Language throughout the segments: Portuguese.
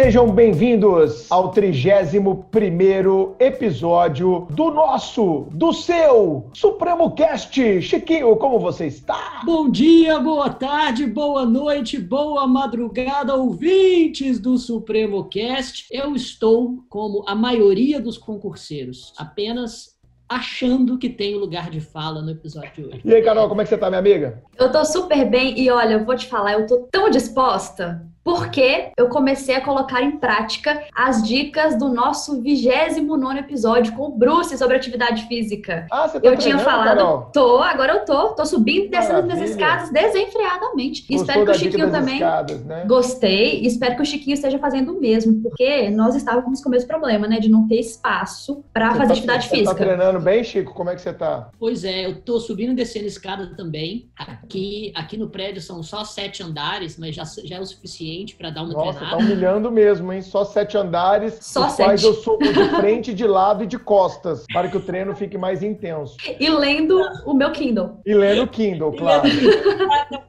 Sejam bem-vindos ao 31 episódio do nosso, do seu Supremo Cast. Chiquinho, como você está? Bom dia, boa tarde, boa noite, boa madrugada, ouvintes do Supremo Cast. Eu estou, como a maioria dos concurseiros, apenas achando que tem lugar de fala no episódio de hoje. E aí, Carol, como é que você tá, minha amiga? Eu tô super bem e olha, eu vou te falar, eu tô tão disposta porque eu comecei a colocar em prática as dicas do nosso 29 episódio com o Bruce sobre atividade física. Ah, você tá Eu tinha falado, Carol? tô, agora eu tô, tô subindo e descendo Maravilha. minhas escadas desenfreadamente. Gostou espero que o Chiquinho também escadas, né? Gostei e espero que o Chiquinho esteja fazendo o mesmo, porque nós estávamos com o mesmo problema, né, de não ter espaço para Você fazer tá- atividade Você física. tá treinando bem, Chico? Como é que você tá? Pois é, eu tô subindo e descendo escada também. Aqui, aqui no prédio são só sete andares, mas já, já é o suficiente para dar uma Nossa, tá treinada. humilhando mesmo, hein? Só sete andares, Só os quais sete. eu subo de frente, de lado e de costas, para que o treino fique mais intenso. E lendo o meu Kindle. E lendo Kindle, claro.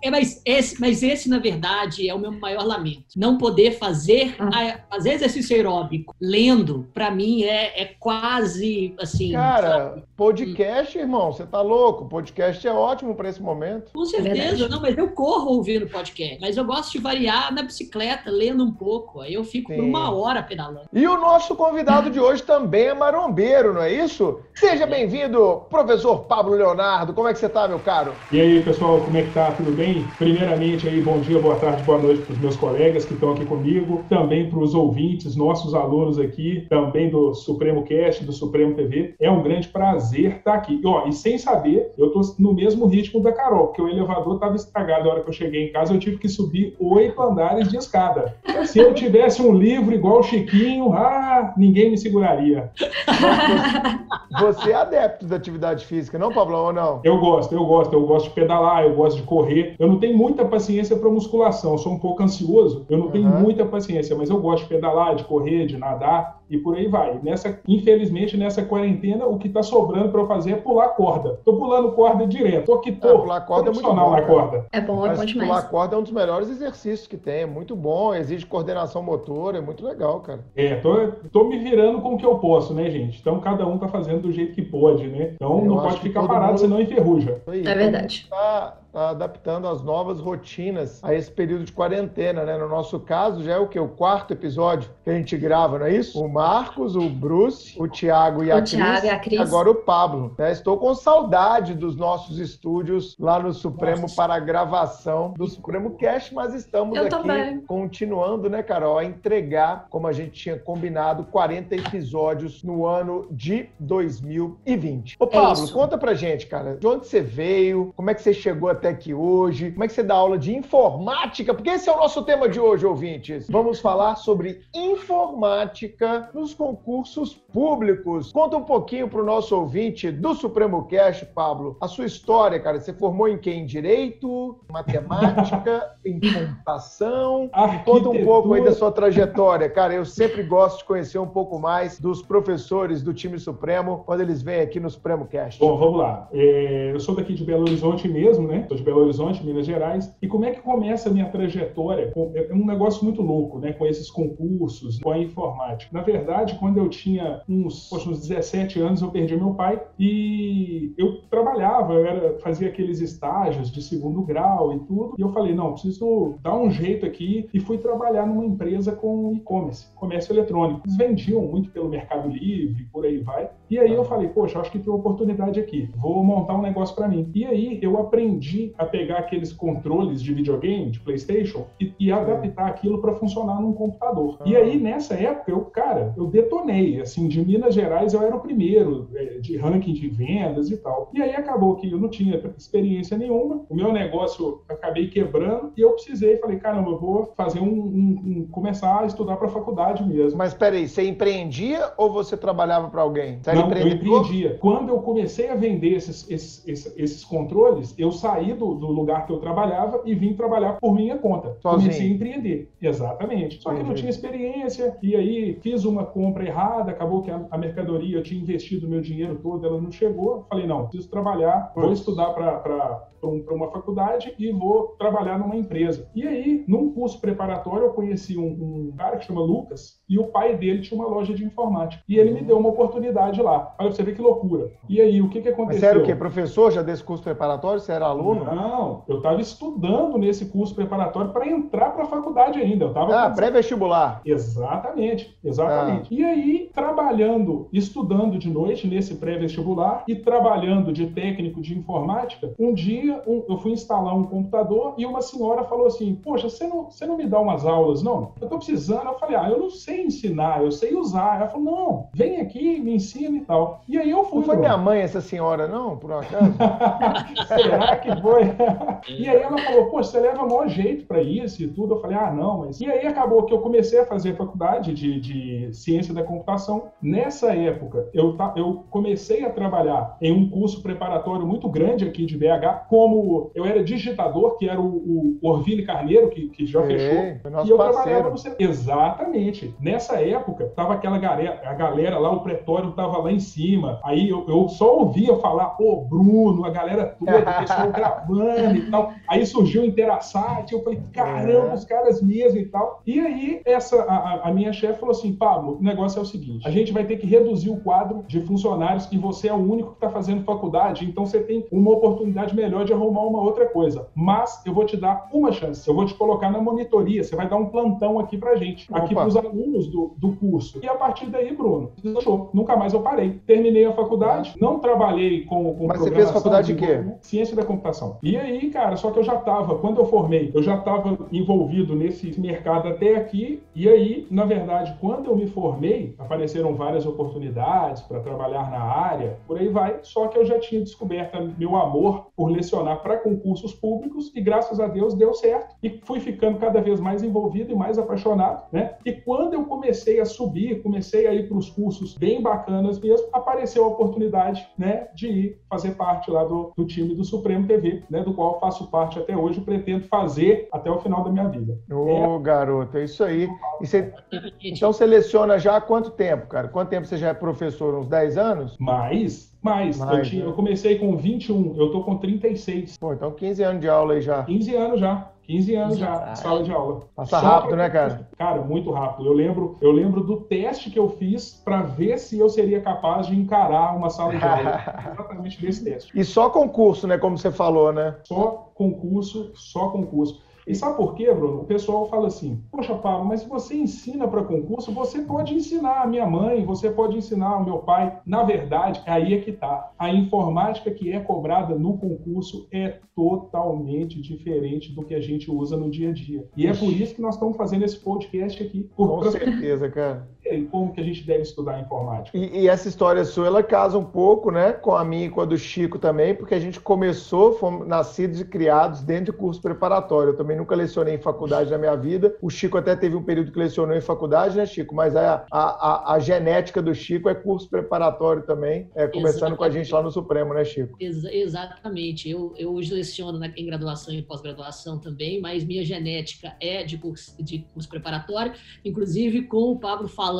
É, mas, esse, mas esse, na verdade, é o meu maior lamento. Não poder fazer, a- fazer exercício aeróbico lendo, para mim, é, é quase assim. Cara, podcast, irmão, você tá louco? Podcast é ótimo para esse momento. Com É certeza, verdade. não, mas eu corro ouvindo podcast. Mas eu gosto de variar na bicicleta, lendo um pouco. Aí eu fico por Sim. uma hora pedalando. E o nosso convidado de hoje também é marombeiro, não é isso? Seja bem-vindo, professor Pablo Leonardo. Como é que você tá, meu caro? E aí, pessoal, como é que tá? Tudo bem? Primeiramente, aí, bom dia, boa tarde, boa noite para os meus colegas que estão aqui comigo, também para os ouvintes, nossos alunos aqui, também do Supremo Cast, do Supremo TV. É um grande prazer estar aqui. E, ó, e sem saber, eu tô no mesmo ritmo da Carol, porque o elevador estava estragado a hora que eu cheguei em casa, eu tive que subir oito andares de escada. Se eu tivesse um livro igual o Chiquinho, ah, ninguém me seguraria. Você é adepto da atividade física, não, Pablão, ou não? Eu gosto, eu gosto, eu gosto de pedalar, eu gosto de correr. Eu não tenho muita paciência para musculação, eu sou um pouco ansioso, eu não tenho Uhum. muita paciência, mas eu gosto de pedalar, de correr, de nadar e por aí vai. Nessa, infelizmente, nessa quarentena, o que tá sobrando para eu fazer é pular corda. Tô pulando corda direto. Tô aqui, É, tô pular corda é muito bom, na corda. É bom, é Mas bom pular demais. corda é um dos melhores exercícios que tem. É muito bom, exige coordenação motora, é muito legal, cara. É, tô, tô me virando com o que eu posso, né, gente? Então cada um tá fazendo do jeito que pode, né? Então Eu não pode ficar parado, mundo- senão enferruja. É verdade. Tá, tá adaptando as novas rotinas a esse período de quarentena, né? No nosso caso, já é o que? O quarto episódio que a gente grava, não é isso? O Marcos, o Bruce, o Thiago e a O Cris. E a Cris. Agora o Pablo. né? Estou com saudade dos nossos estúdios lá no Supremo Nossa. para a gravação do Supremo Cast, mas estamos Eu aqui também. continuando, né, Carol, a entregar, como a gente tinha combinado, 40 episódios no ano de 2020. Ô, Pablo, isso. conta pra gente, cara, de onde você veio, como é que você chegou até aqui hoje, como é que você dá aula de informática, porque esse é o nosso tema de hoje, ouvintes. Vamos falar sobre informática nos concursos públicos. Conta um pouquinho pro nosso ouvinte do Supremo Cast, Pablo, a sua história, cara. Você formou em quem? Em Direito, Matemática, em Computação? Conta um pouco aí da sua trajetória, cara. Eu sempre gosto de conhecer um pouco mais dos professores do time Supremo quando eles vêm aqui no Supremo Cast. Bom, vamos lá. É, eu sou daqui de Belo Horizonte mesmo, né? Sou de Belo Horizonte, Minas Gerais. E como é que começa a minha trajetória? Com- É um negócio muito louco, né? Com esses concursos, com a informática. Na verdade, quando eu tinha uns, poxa, uns 17 anos, eu perdi meu pai e eu trabalhava, eu era, fazia aqueles estágios de segundo grau e tudo. E eu falei, não, preciso dar um jeito aqui e fui trabalhar numa empresa com e-commerce, comércio eletrônico. Eles vendiam muito pelo Mercado Livre, por aí vai. E aí eu falei, poxa, acho que tem uma oportunidade aqui. Vou montar um negócio para mim. E aí eu aprendi a pegar aqueles controles de videogame, de PlayStation, e, e adaptar aquilo para funcionar num computador. E aí nessa época eu, cara, eu detonei. Assim, de Minas Gerais eu era o primeiro é, de ranking de vendas e tal. E aí acabou que eu não tinha experiência nenhuma. O meu negócio acabei quebrando e eu precisei, falei, caramba, eu vou fazer um, um- um- começar a estudar para faculdade mesmo. Mas peraí, você empreendia ou você trabalhava para alguém? Você Não, eu empreendia. Quando eu comecei a vender esses, esses, esses, esses controles, eu saí do, do, lugar que eu trabalhava e vim trabalhar por minha conta. Sozinho. Comecei a empreender. Exatamente. Só que eu não tinha experiência, e aí fiz uma compra errada, acabou que a, a mercadoria, eu tinha investido meu dinheiro todo, ela não chegou. Falei, não, preciso trabalhar, vou estudar para para uma faculdade e vou trabalhar numa empresa. E aí, num curso preparatório, eu conheci um, um, cara que chama Lucas e o pai dele tinha uma loja de informática. E ele me deu uma oportunidade lá. Olha, você vê que loucura. E aí, o que, que aconteceu? Mas você era o quê? Professor já desse curso preparatório? Você era aluno? Não, eu estava estudando nesse curso preparatório para entrar para a faculdade ainda. Eu tava ah, pré-vestibular. Exatamente, exatamente. Ah. E aí, trabalhando, estudando de noite nesse pré-vestibular e trabalhando de técnico de informática, um dia um, eu fui instalar um computador e uma senhora falou assim: Poxa, você não, você não me dá umas aulas, não? Eu tô precisando. Eu falei: Ah, eu não sei ensinar, eu sei usar. Ela falou: Não, vem aqui, me ensina e tal. E aí eu fui. Não foi minha mãe essa senhora, não, por um acaso? Será que foi? e aí ela falou: Poxa, você leva maior jeito para isso e tudo. Eu falei: Ah, não, mas. E aí acabou que eu comecei a fazer faculdade de, de ciência da computação. Nessa época, eu, eu comecei a trabalhar em um curso preparatório muito grande aqui de BH com como eu era digitador, que era o, o Orville Carneiro, que, que já é, fechou, e eu parceiro. trabalhava no Exatamente. Nessa época, tava aquela galera, a galera lá, o pretório tava lá em cima. Aí eu, eu só ouvia falar, pô, Bruno, a galera toda, o pessoal gravando e tal. Aí surgiu o Interassat, eu falei, caramba, é. os caras mesmo e tal. E aí, essa, a, a minha chefe falou assim, Pablo, o negócio é o seguinte, a gente vai ter que reduzir o quadro de funcionários e você é o único que está fazendo faculdade, então você tem uma oportunidade melhor de arrumar uma outra coisa. Mas eu vou te dar uma chance. Eu vou te colocar na monitoria. Você vai dar um plantão aqui pra gente, Opa. aqui pros alunos do, do curso. E a partir daí, Bruno. Nunca mais eu parei. Terminei a faculdade, não trabalhei com, com Mas você fez faculdade de quê? Ciência da computação. E aí, cara, só que eu já tava, quando eu formei, eu já tava envolvido nesse mercado até aqui. E aí, na verdade, quando eu me formei, apareceram várias oportunidades para trabalhar na área, por aí vai. Só que eu já tinha descoberto meu amor por lecionar para concursos públicos e graças a Deus deu certo e fui ficando cada vez mais envolvido e mais apaixonado, né? E quando eu comecei a subir, comecei a ir para os cursos bem bacanas mesmo, apareceu a oportunidade, né, de ir fazer parte lá do, do time do Supremo TV, né, do qual faço parte até hoje, pretendo fazer até o final da minha vida. Ô, é... garoto, é isso aí. Você... Então seleciona já há quanto tempo, cara? Quanto tempo você já é professor? Uns 10 anos? Mais, mais, Mais eu, tinha, né? eu, comecei com 21, eu tô com 36. Pô, então 15 anos de aula aí já. 15 anos já. 15 anos já, sala de aula. Passa Só rápido, né, cara? Cara, muito rápido. Eu lembro, eu lembro do teste que eu fiz para ver se eu seria capaz de encarar uma sala de aula. Exatamente desse teste. E só concurso, né, como você falou, né? Só concurso, só concurso. E sabe por quê, Bruno? O pessoal fala assim: Poxa, Pablo, mas se você ensina para concurso, você pode ensinar a minha mãe, você pode ensinar o meu pai. Na verdade, aí é que tá. A informática que é cobrada no concurso é totalmente diferente do que a gente usa no dia a dia. E é por isso que nós estamos fazendo esse podcast aqui. Com certeza, cara. E como que a gente deve estudar informática. E, e, essa história sua, ela casa um pouco, né, com a minha e com a do Chico também, porque a gente começou, fomos nascidos e criados dentro de curso preparatório. Eu também nunca lecionei em faculdade na minha vida. O Chico até teve um período que lecionou em faculdade, né, Chico? Mas a, a, a, a genética do Chico é curso preparatório também, é, começando exatamente. com a gente lá no Supremo, né, Chico? Ex exatamente. Eu, eu hoje leciono em graduação e pós-graduação também, mas minha genética é de curso, de curso preparatório, inclusive com o Pablo falando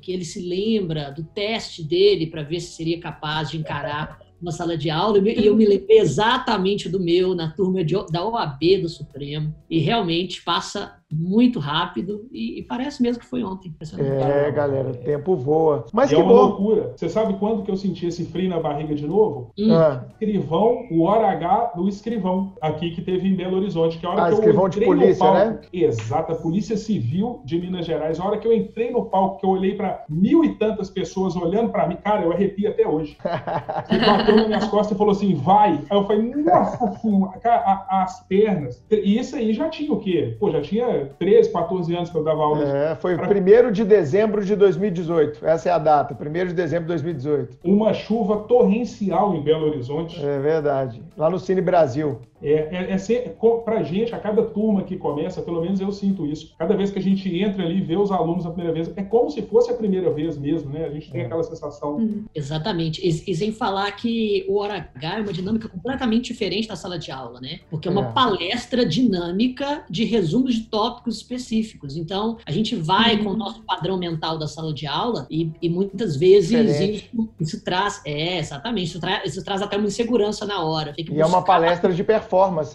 que ele se lembra do teste dele para ver se seria capaz de encarar uma sala de aula e eu me lembrei exatamente do meu na turma de, da OAB do Supremo e realmente passa muito rápido e, e, parece mesmo que foi ontem. É, galera, o tempo voa. Mas e que é uma bom. loucura. Você sabe quando que eu senti esse frio na barriga de novo? Hum. Ah. Escrivão, o hora H do escrivão, aqui que teve em Belo Horizonte, que é a hora ah, que escrivão eu entrei de polícia, no palco, né? Exato, a Polícia Civil de Minas Gerais. A hora que eu entrei no palco, que eu olhei para mil e tantas pessoas olhando para mim, cara, eu arrepio até hoje. Ele bateu nas minhas costas e falou assim, vai. Aí eu falei, nossa senhora, as pernas. E isso aí já tinha o quê? Pô, já tinha 13, 14 anos que eu dava aula. É, foi pra... 1 de dezembro de 2018. Essa é a data, 1 de dezembro de 2018. Uma chuva torrencial em Belo Horizonte. É verdade. Lá no Cine Brasil. É, é, é ser, pra gente, a cada turma que começa, pelo menos eu sinto isso. Cada vez que a gente entra ali e vê os alunos a primeira vez, é como se fosse a primeira vez mesmo, né? A gente tem é. aquela sensação. Uhum. Exatamente. E, e, sem falar que o hora H é uma dinâmica completamente diferente da sala de aula, né? Porque é uma é. palestra dinâmica de resumos de tópicos específicos. Então, a gente vai uhum. com o nosso padrão mental da sala de aula e, e muitas vezes isso, isso, traz. É, exatamente. Isso, tra, isso, traz até uma insegurança na hora. e é uma palestra de performance,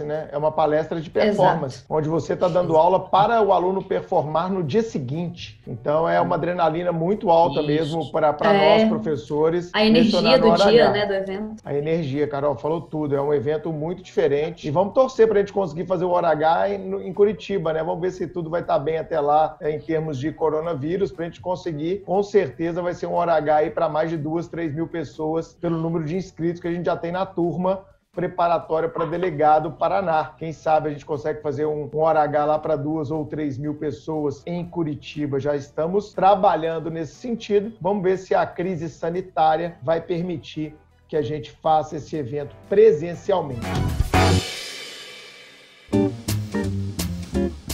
né? É uma palestra de performance, Exato. onde você está dando aula para o aluno performar no dia seguinte. Então, é uma adrenalina muito alta isso. mesmo para é. nós, professores. A energia do dia, né, do evento. A energia, Carol, falou tudo. É um evento muito diferente. E vamos torcer para a gente conseguir fazer o Hora H em, em Curitiba, né? Vamos ver se tudo vai estar tá bem até lá é, em termos de coronavírus, para a gente conseguir. Com certeza vai ser um Hora H aí para mais de duas, três mil pessoas pelo número de inscritos que a gente já tem na turma preparatória para delegado Paraná. Quem sabe a gente consegue fazer um, um hora H lá para duas ou três mil pessoas em Curitiba. Já estamos trabalhando nesse sentido. Vamos ver se a crise sanitária vai permitir que a gente faça esse evento presencialmente.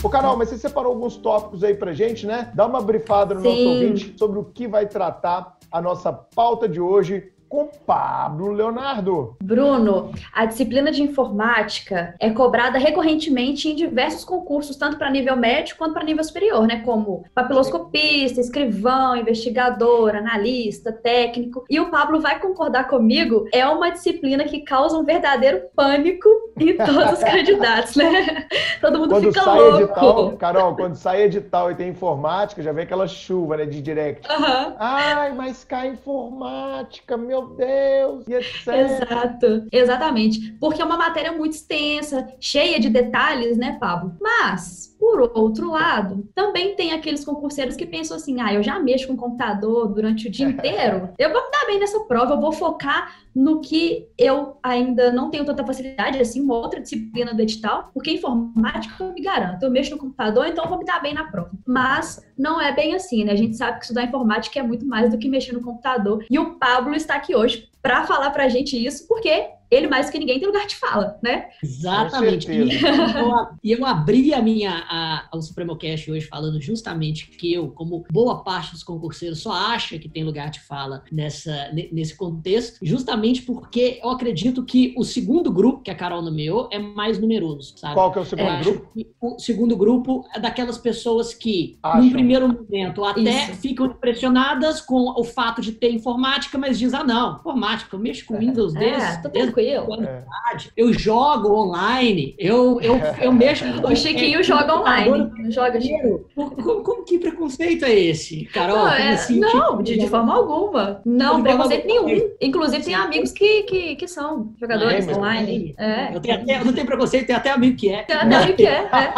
Ô, Carol, mas você separou alguns tópicos aí pra gente, né? Dá uma brifada no Sim. nosso ouvinte sobre o que vai tratar a nossa pauta de hoje com Pablo Leonardo. Bruno, a disciplina de informática é cobrada recorrentemente em diversos concursos, tanto para nível médio quanto para nível superior, né? Como papiloscopista, escrivão, investigador, analista, técnico. E o Pablo vai concordar comigo, é uma disciplina que causa um verdadeiro pânico em todos os candidatos, né? Todo mundo quando fica sai louco. Edital, Carol, quando sai edital e tem informática, já vem aquela chuva, né, de direct. Uhum. Ai, mas cai informática, meu meu Deus, e etc. Exato, exatamente. Porque é uma matéria muito extensa, cheia de detalhes, né, Pablo? Mas, por outro lado, também tem aqueles concurseiros que pensam assim: ah, eu já mexo com computador durante o dia inteiro, eu vou me dar bem nessa prova, eu vou focar no que eu ainda não tenho tanta facilidade, assim, uma outra disciplina do edital, porque informática eu me garanto, eu mexo no computador, então eu vou me dar bem na prova. Mas não é bem assim, né? A gente sabe que estudar informática é muito mais do que mexer no computador. E o Pablo está aqui hoje para falar para a gente isso, porque ele mais que ninguém tem lugar de fala, né? Exatamente. E eu, eu abri a minha a, ao Supremo Cast hoje falando justamente que eu, como boa parte dos concurseiros, só acha que tem lugar de fala nessa, nesse contexto, justamente porque eu acredito que o segundo grupo que a Carol nomeou é mais numeroso, sabe? Qual que é o segundo é, grupo? O segundo grupo é daquelas pessoas que, Acham. num primeiro momento, até Isso. ficam impressionadas com o fato de ter informática, mas diz, ah, não, informática, eu mexo com Windows é, desde, desde tranquilo. É. Eu jogo online, eu, eu, eu mexo. o Chiquinho joga online. Joga, Chiquinho. Como, como, que preconceito é esse, Carol? Não, é, assim, não tipo, de, de, forma alguma. Não, preconceito nenhum. Inclusive, tem amigos que, que, que são jogadores é, online. É. Eu, tenho até, eu não tenho preconceito, tem até amigo que é. Tem até amigo que é. é.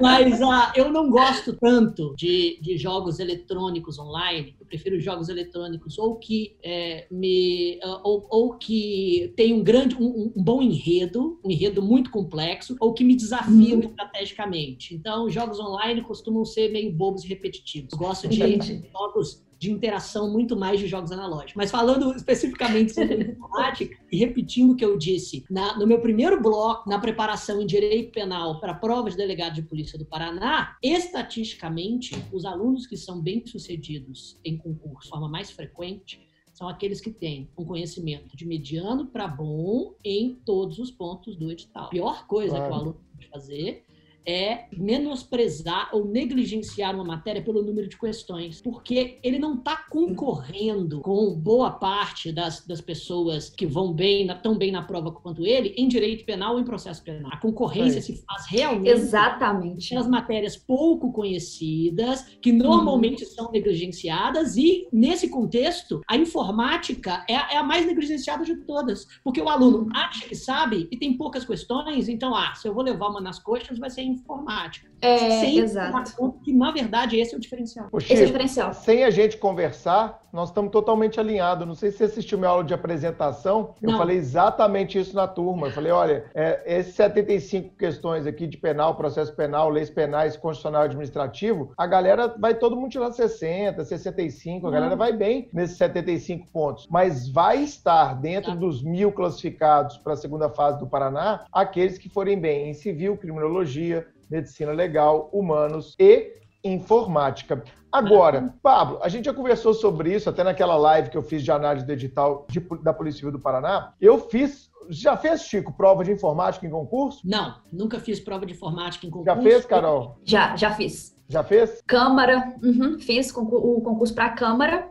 mas mas uh, eu não gosto tanto de, de jogos eletrônicos online. Prefiro jogos eletrônicos ou que é, me uh, ou, ou, que tem um grande um, um, bom enredo, um enredo muito complexo, ou que me desafiam uhum. estrategicamente. Então, jogos online costumam ser meio bobos e repetitivos. Gosto de Entendi. jogos de interação muito mais de jogos analógicos. Mas falando especificamente sobre informática, e repetindo o que eu disse, na, no meu primeiro bloco, na preparação em direito penal para a prova de delegado de polícia do Paraná, estatisticamente, os alunos que são bem-sucedidos em concurso de forma mais frequente são aqueles que têm um conhecimento de mediano para bom em todos os pontos do edital. A pior coisa claro. que o aluno pode fazer é menosprezar ou negligenciar uma matéria pelo número de questões, porque ele não está concorrendo com boa parte das, das pessoas que vão bem, na, tão bem na prova quanto ele, em direito penal ou em processo penal. A concorrência é. se faz realmente Exatamente. nas matérias pouco conhecidas, que normalmente uhum. são negligenciadas, e nesse contexto, a informática é a, é a mais negligenciada de todas, porque o aluno acha que sabe e tem poucas questões, então, ah, se eu vou levar uma nas coxas, vai ser informática. É, sem exato. que, na verdade, esse é o diferencial. Chico, esse é o diferencial. Sem a gente conversar, Nós estamos totalmente alinhados. Não sei se você assistiu minha aula de apresentação. Eu Não. falei exatamente isso na turma. Eu falei, olha, é, esses 75 questões aqui de penal, processo penal, leis penais, constitucional e administrativo, a galera vai todo mundo tirar 60, 65, a galera vai bem nesses 75 pontos. Mas vai estar dentro Tá. dos mil classificados para a segunda fase do Paraná aqueles que forem bem em civil, criminologia, medicina legal, humanos e informática. Agora, Pablo, a gente já conversou sobre isso até naquela live que eu fiz de análise do edital de- da Polícia Civil do Paraná. Eu fiz. Já fez, Chico, prova de informática em concurso? Não, nunca fiz prova de informática em concurso. Já fez, Carol? Já, já fiz. Já fez? Câmara, uhum, fiz o concurso para a Câmara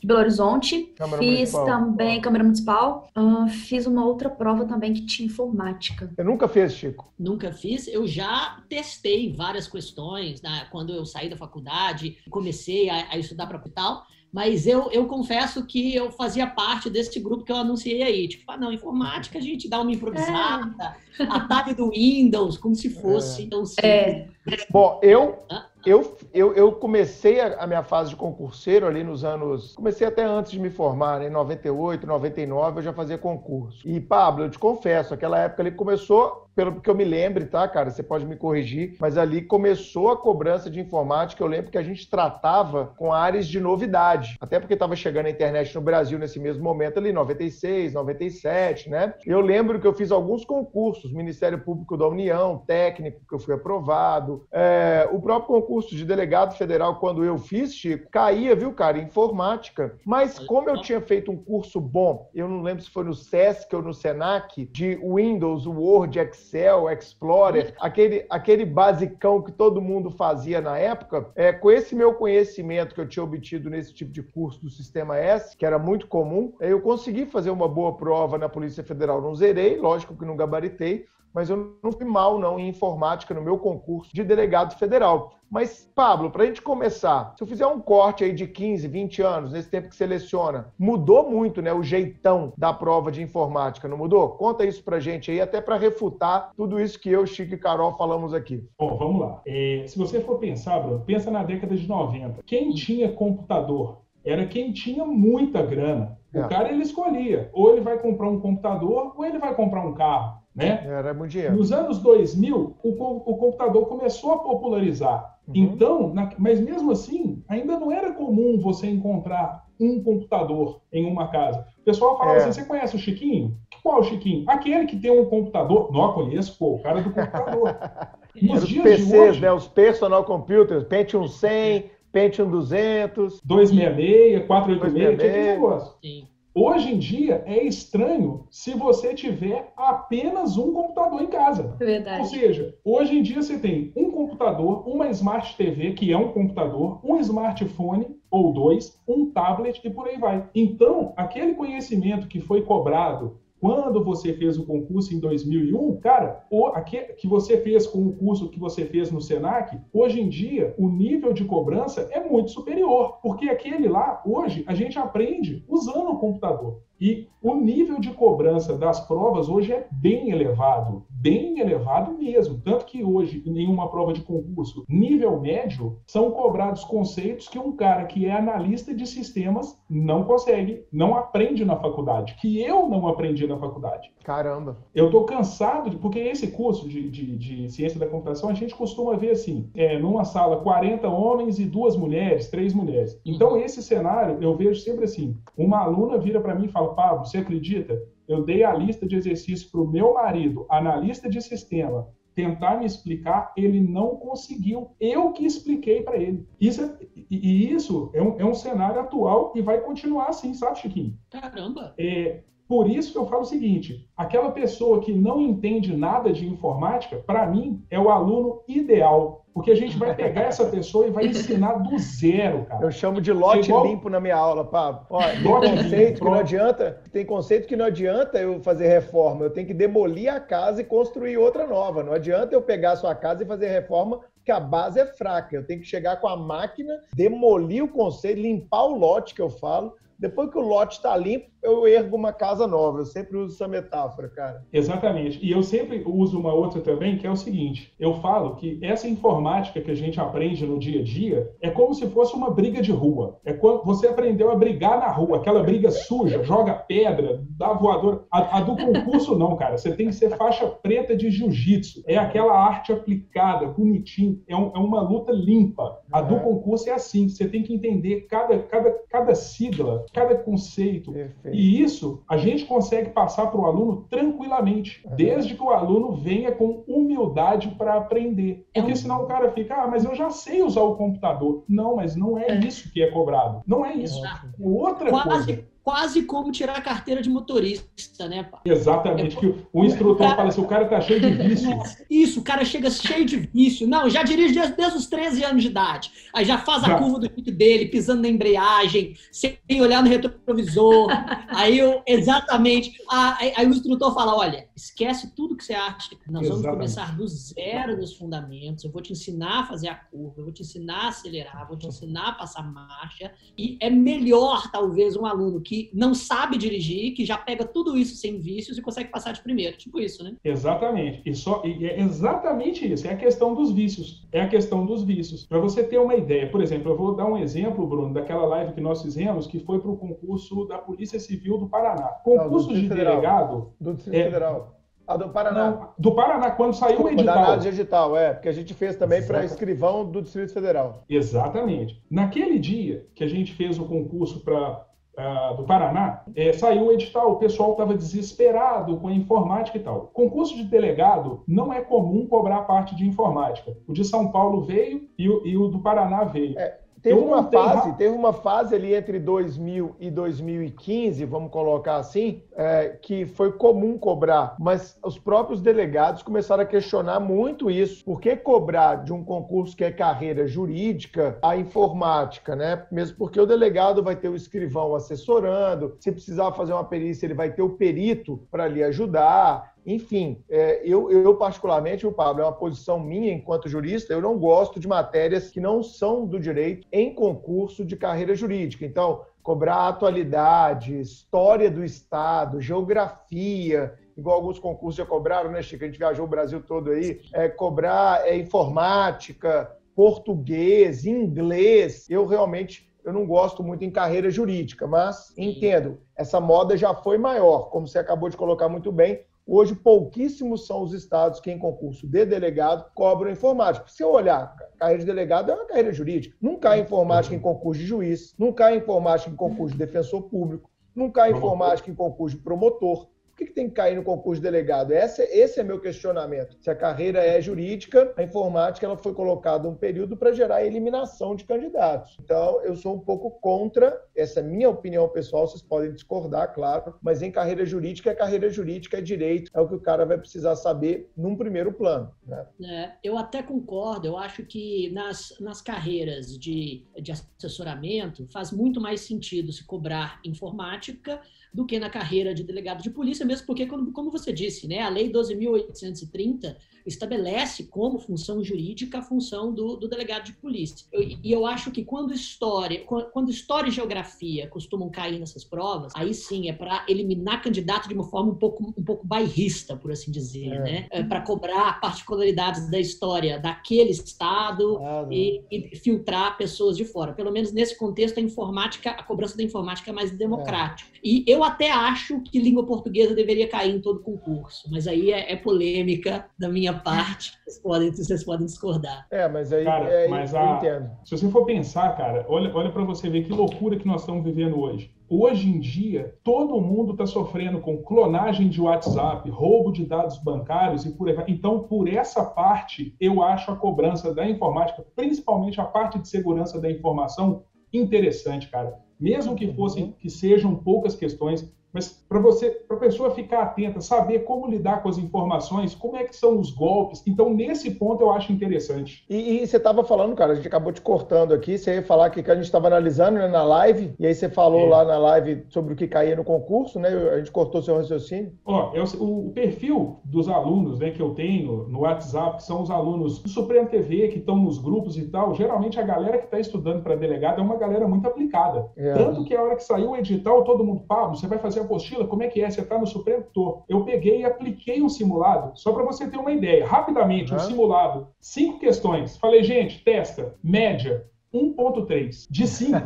de Belo Horizonte. Câmara fiz Municipal. também Câmara Municipal. Ah, fiz uma outra prova também que tinha informática. Eu nunca fez, Chico. Nunca fiz. Eu já testei várias questões né, quando eu saí da faculdade, comecei a, a estudar para tal. Mas eu, eu confesso que eu fazia parte desse grupo que eu anunciei aí. Tipo, ah, não, informática a gente dá uma improvisada, atalho do Windows, como se fosse tão simples. É. Bom, eu, Ah. Eu, eu, eu comecei a, a minha fase de concurseiro ali nos anos. Comecei até antes de me formar, né? em 98, 99, eu já fazia concurso. E, Pablo, eu te confesso, aquela época ali começou, pelo que eu me lembre, tá, cara? Você pode me corrigir, mas ali começou a cobrança de informática. Eu lembro que a gente tratava com áreas de novidade, até porque estava chegando a internet no Brasil nesse mesmo momento ali, 96, 97, né? Eu lembro que eu fiz alguns concursos, Ministério Público da União, técnico, que eu fui aprovado, é, o próprio concurso de delegado federal, quando eu fiz, Chico, caía, viu, cara, informática. Mas como eu tinha feito um curso bom, eu não lembro se foi no SESC ou no SENAC, de Windows, Word, Excel, Explorer, aquele, aquele basicão que todo mundo fazia na época, é, com esse meu conhecimento que eu tinha obtido nesse tipo de curso do Sistema S, que era muito comum, eu consegui fazer uma boa prova na Polícia Federal. Não zerei, lógico que não gabaritei, mas eu não fui mal não em informática no meu concurso de delegado federal. Mas, Pablo, para a gente começar, se eu fizer um corte aí de 15, 20 anos, nesse tempo que seleciona, mudou muito, né, o jeitão da prova de informática, não mudou? Conta isso pra gente aí, até para refutar tudo isso que eu, Chico e Carol falamos aqui. Bom, vamos lá. É, se você for pensar, Bruno, pensa na década de 90. Quem tinha computador era quem tinha muita grana. O É. cara ele escolhia, ou ele vai comprar um computador, ou ele vai comprar um carro, né? Era muito dinheiro. Nos anos 2000, o, o computador começou a popularizar. Uhum. Então, na- mas mesmo assim, ainda não era comum você encontrar um computador em uma casa. O pessoal falava É. assim: você conhece o Chiquinho? Qual Chiquinho? Aquele que tem um computador. Não, conheço, pô, o cara do computador. Nos os dias de PCs, hoje, né, os personal computers, Pentium 100, Pentium 200. 266, 486, aquele 266. negócio. Sim. Hoje em dia é estranho se você tiver apenas um computador em casa. É Ou verdade. seja, hoje em dia você tem um computador, uma Smart TV, que é um computador, um smartphone ou dois, um tablet e por aí vai. Então, aquele conhecimento que foi cobrado quando você fez o concurso em 2001, cara, o aque- que você fez com o curso que você fez no Senac, hoje em dia o nível de cobrança é muito superior, porque aquele lá, hoje, a gente aprende usando o computador. E o nível de cobrança das provas hoje é bem elevado, bem elevado mesmo. Tanto que hoje, em uma prova de concurso nível médio, são cobrados conceitos que um cara que é analista de sistemas não consegue, não aprende na faculdade, que eu não aprendi na faculdade. Caramba. Eu estou cansado, de, porque esse curso de, de- de ciência da computação, a gente costuma ver assim, é, numa sala 40 homens e duas mulheres, três mulheres. Então, esse cenário, eu vejo sempre assim, uma aluna vira para mim e fala, Pablo, você acredita? Eu dei a lista de exercícios para o meu marido, analista de sistema, tentar me explicar, ele não conseguiu. Eu que expliquei para ele. Isso é- e, isso é um, é um cenário atual e vai continuar assim, sabe, Chiquinho? Caramba. É, por isso que eu falo o seguinte: aquela pessoa que não entende nada de informática, para mim, é o aluno ideal. Porque a gente vai pegar essa pessoa e vai ensinar do zero, cara. Eu chamo de lote Igual- limpo na minha aula, Pablo. Ó, tem Lote limpo, conceito que não adianta, tem conceito que não adianta eu fazer reforma. Eu tenho que demolir a casa e construir outra nova. Não adianta eu pegar a sua casa e fazer reforma, porque a base é fraca. Eu tenho que chegar com a máquina, demolir o conceito, limpar o lote que eu falo, Depois que o lote está limpo, eu ergo uma casa nova. Eu sempre uso essa metáfora, cara. Exatamente. E eu sempre uso uma outra também, que é o seguinte: eu falo que essa informática que a gente aprende no dia a dia é como se fosse uma briga de rua. É quando você aprendeu a brigar na rua, aquela briga suja, joga pedra, dá voadora. A, a do concurso, não, cara. Você tem que ser faixa preta de jiu-jitsu. É aquela arte aplicada, bonitinho. É, um, é, uma luta limpa. A do concurso é assim. Você tem que entender cada, cada, cada sigla, cada conceito. Perfeito. E isso a gente consegue passar para o aluno tranquilamente, uhum. desde que o aluno venha com humildade para aprender. Porque é senão o cara fica, ah, mas eu já sei usar o computador. Não, mas não é, é. isso que é cobrado. Não é isso. É outra Quase. coisa quase como tirar a carteira de motorista, né, pai? Exatamente, é, que o instrutor cara, fala assim, o cara tá cheio de vício. Isso, o cara chega cheio de vício. Não, já dirige desde, desde os 13 anos de idade. Aí já faz a já. curva do jeito dele, pisando na embreagem, sem olhar no retrovisor. aí eu, exatamente, aí, aí, o instrutor fala, olha, esquece tudo que você acha. Nós exatamente. vamos começar do zero nos fundamentos, eu vou te ensinar a fazer a curva, eu vou te ensinar a acelerar, vou te ensinar a passar marcha. E é melhor, talvez, um aluno que que não sabe dirigir, que já pega tudo isso sem vícios e consegue passar de primeiro. Tipo isso, né? Exatamente. E, só, e é exatamente isso. É a questão dos vícios. É a questão dos vícios. Para você ter uma ideia, por exemplo, eu vou dar um exemplo, Bruno, daquela live que nós fizemos, que foi para o concurso da Polícia Civil do Paraná. Concurso não, do de Federal. delegado. Do Distrito é, Federal. Ah, do Paraná. Não, do Paraná, quando saiu o edital. Paraná digital, é, porque a gente fez também para escrivão do Distrito Federal. Exatamente. Naquele dia que a gente fez o concurso para do Paraná, é, saiu o edital, o pessoal estava desesperado com a informática e tal. Concurso de delegado não é comum cobrar a parte de informática. O de São Paulo veio e o, e o do Paraná veio. É, Teve uma fase, teve uma fase ali entre 2000 e 2015, vamos colocar assim, é, que foi comum cobrar, mas os próprios delegados começaram a questionar muito isso. Por que cobrar de um concurso que é carreira jurídica a informática, né? Mesmo porque o delegado vai ter o escrivão assessorando, se precisar fazer uma perícia, ele vai ter o perito para lhe ajudar. Enfim, é, eu, eu, particularmente, o Pablo, é uma posição minha enquanto jurista, eu não gosto de matérias que não são do direito em concurso de carreira jurídica. Então, cobrar atualidade, história do Estado, geografia, igual alguns concursos já cobraram, né, Chico? A gente viajou o Brasil todo aí, é, cobrar é, informática, português, inglês. Eu realmente eu não gosto muito em carreira jurídica, mas entendo, essa moda já foi maior, como você acabou de colocar muito bem. Hoje, pouquíssimos são os estados que, em concurso de delegado, cobram informática. Se eu olhar, carreira de delegado é uma carreira jurídica. Não cai informática em concurso de juiz, não cai informática em concurso de defensor público, não cai informática em concurso de promotor. Por que, que tem que cair no concurso de delegado? Esse, esse é meu questionamento. Se a carreira é jurídica, a informática ela foi colocada um período para gerar eliminação de candidatos. Então, eu sou um pouco contra, essa é minha opinião pessoal, vocês podem discordar, claro, mas em carreira jurídica, é carreira jurídica, é direito, é o que o cara vai precisar saber num primeiro plano. Né? É, eu até concordo, eu acho que nas, nas carreiras de, de assessoramento faz muito mais sentido se cobrar informática do que na carreira de delegado de polícia, mesmo porque, como, você disse, né, a Lei 12.830 estabelece como função jurídica a função do, do delegado de polícia. Eu, e eu acho que quando história, quando história e geografia costumam cair nessas provas, aí sim é para eliminar candidato de uma forma um pouco, um pouco bairrista, por assim dizer, é. né? É para cobrar particularidades da história daquele estado ah, e, e, filtrar pessoas de fora. Pelo menos nesse contexto, a informática, a cobrança da informática é mais democrática. É. E eu até acho que língua portuguesa deveria cair em todo concurso, mas aí é, é polêmica da minha parte, vocês podem, vocês podem discordar. É, mas aí cara, é, mas a, entendo. Se você for pensar, cara, olha, olha para você ver que loucura que nós estamos vivendo hoje. Hoje em dia, todo mundo está sofrendo com clonagem de WhatsApp, roubo de dados bancários e por aí. Então, por essa parte, eu acho a cobrança da informática, principalmente a parte de segurança da informação, interessante, cara. Mesmo que fossem, que sejam poucas questões, Mas para você, para a pessoa ficar atenta, saber como lidar com as informações, como é que são os golpes. Então, nesse ponto, eu acho interessante. E, e você estava falando, cara, a gente acabou te cortando aqui, você ia falar que, que a gente estava analisando né, na live, e aí você falou é. lá na live sobre o que caía no concurso, né? A gente cortou seu raciocínio. Ó, é o, o, perfil dos alunos né, que eu tenho no WhatsApp, que são os alunos do Supremo TV, que estão nos grupos e tal, geralmente a galera que está estudando para delegado é uma galera muito aplicada. É. Tanto que a hora que saiu o edital, todo mundo, Pablo, você vai fazer a apostila, como é que é? Você está no Supremo? Tô. Eu peguei e apliquei um simulado, só para você ter uma ideia. Rapidamente, uhum. um simulado. Cinco questões. Falei, gente, testa. Média, 1.3 de 5.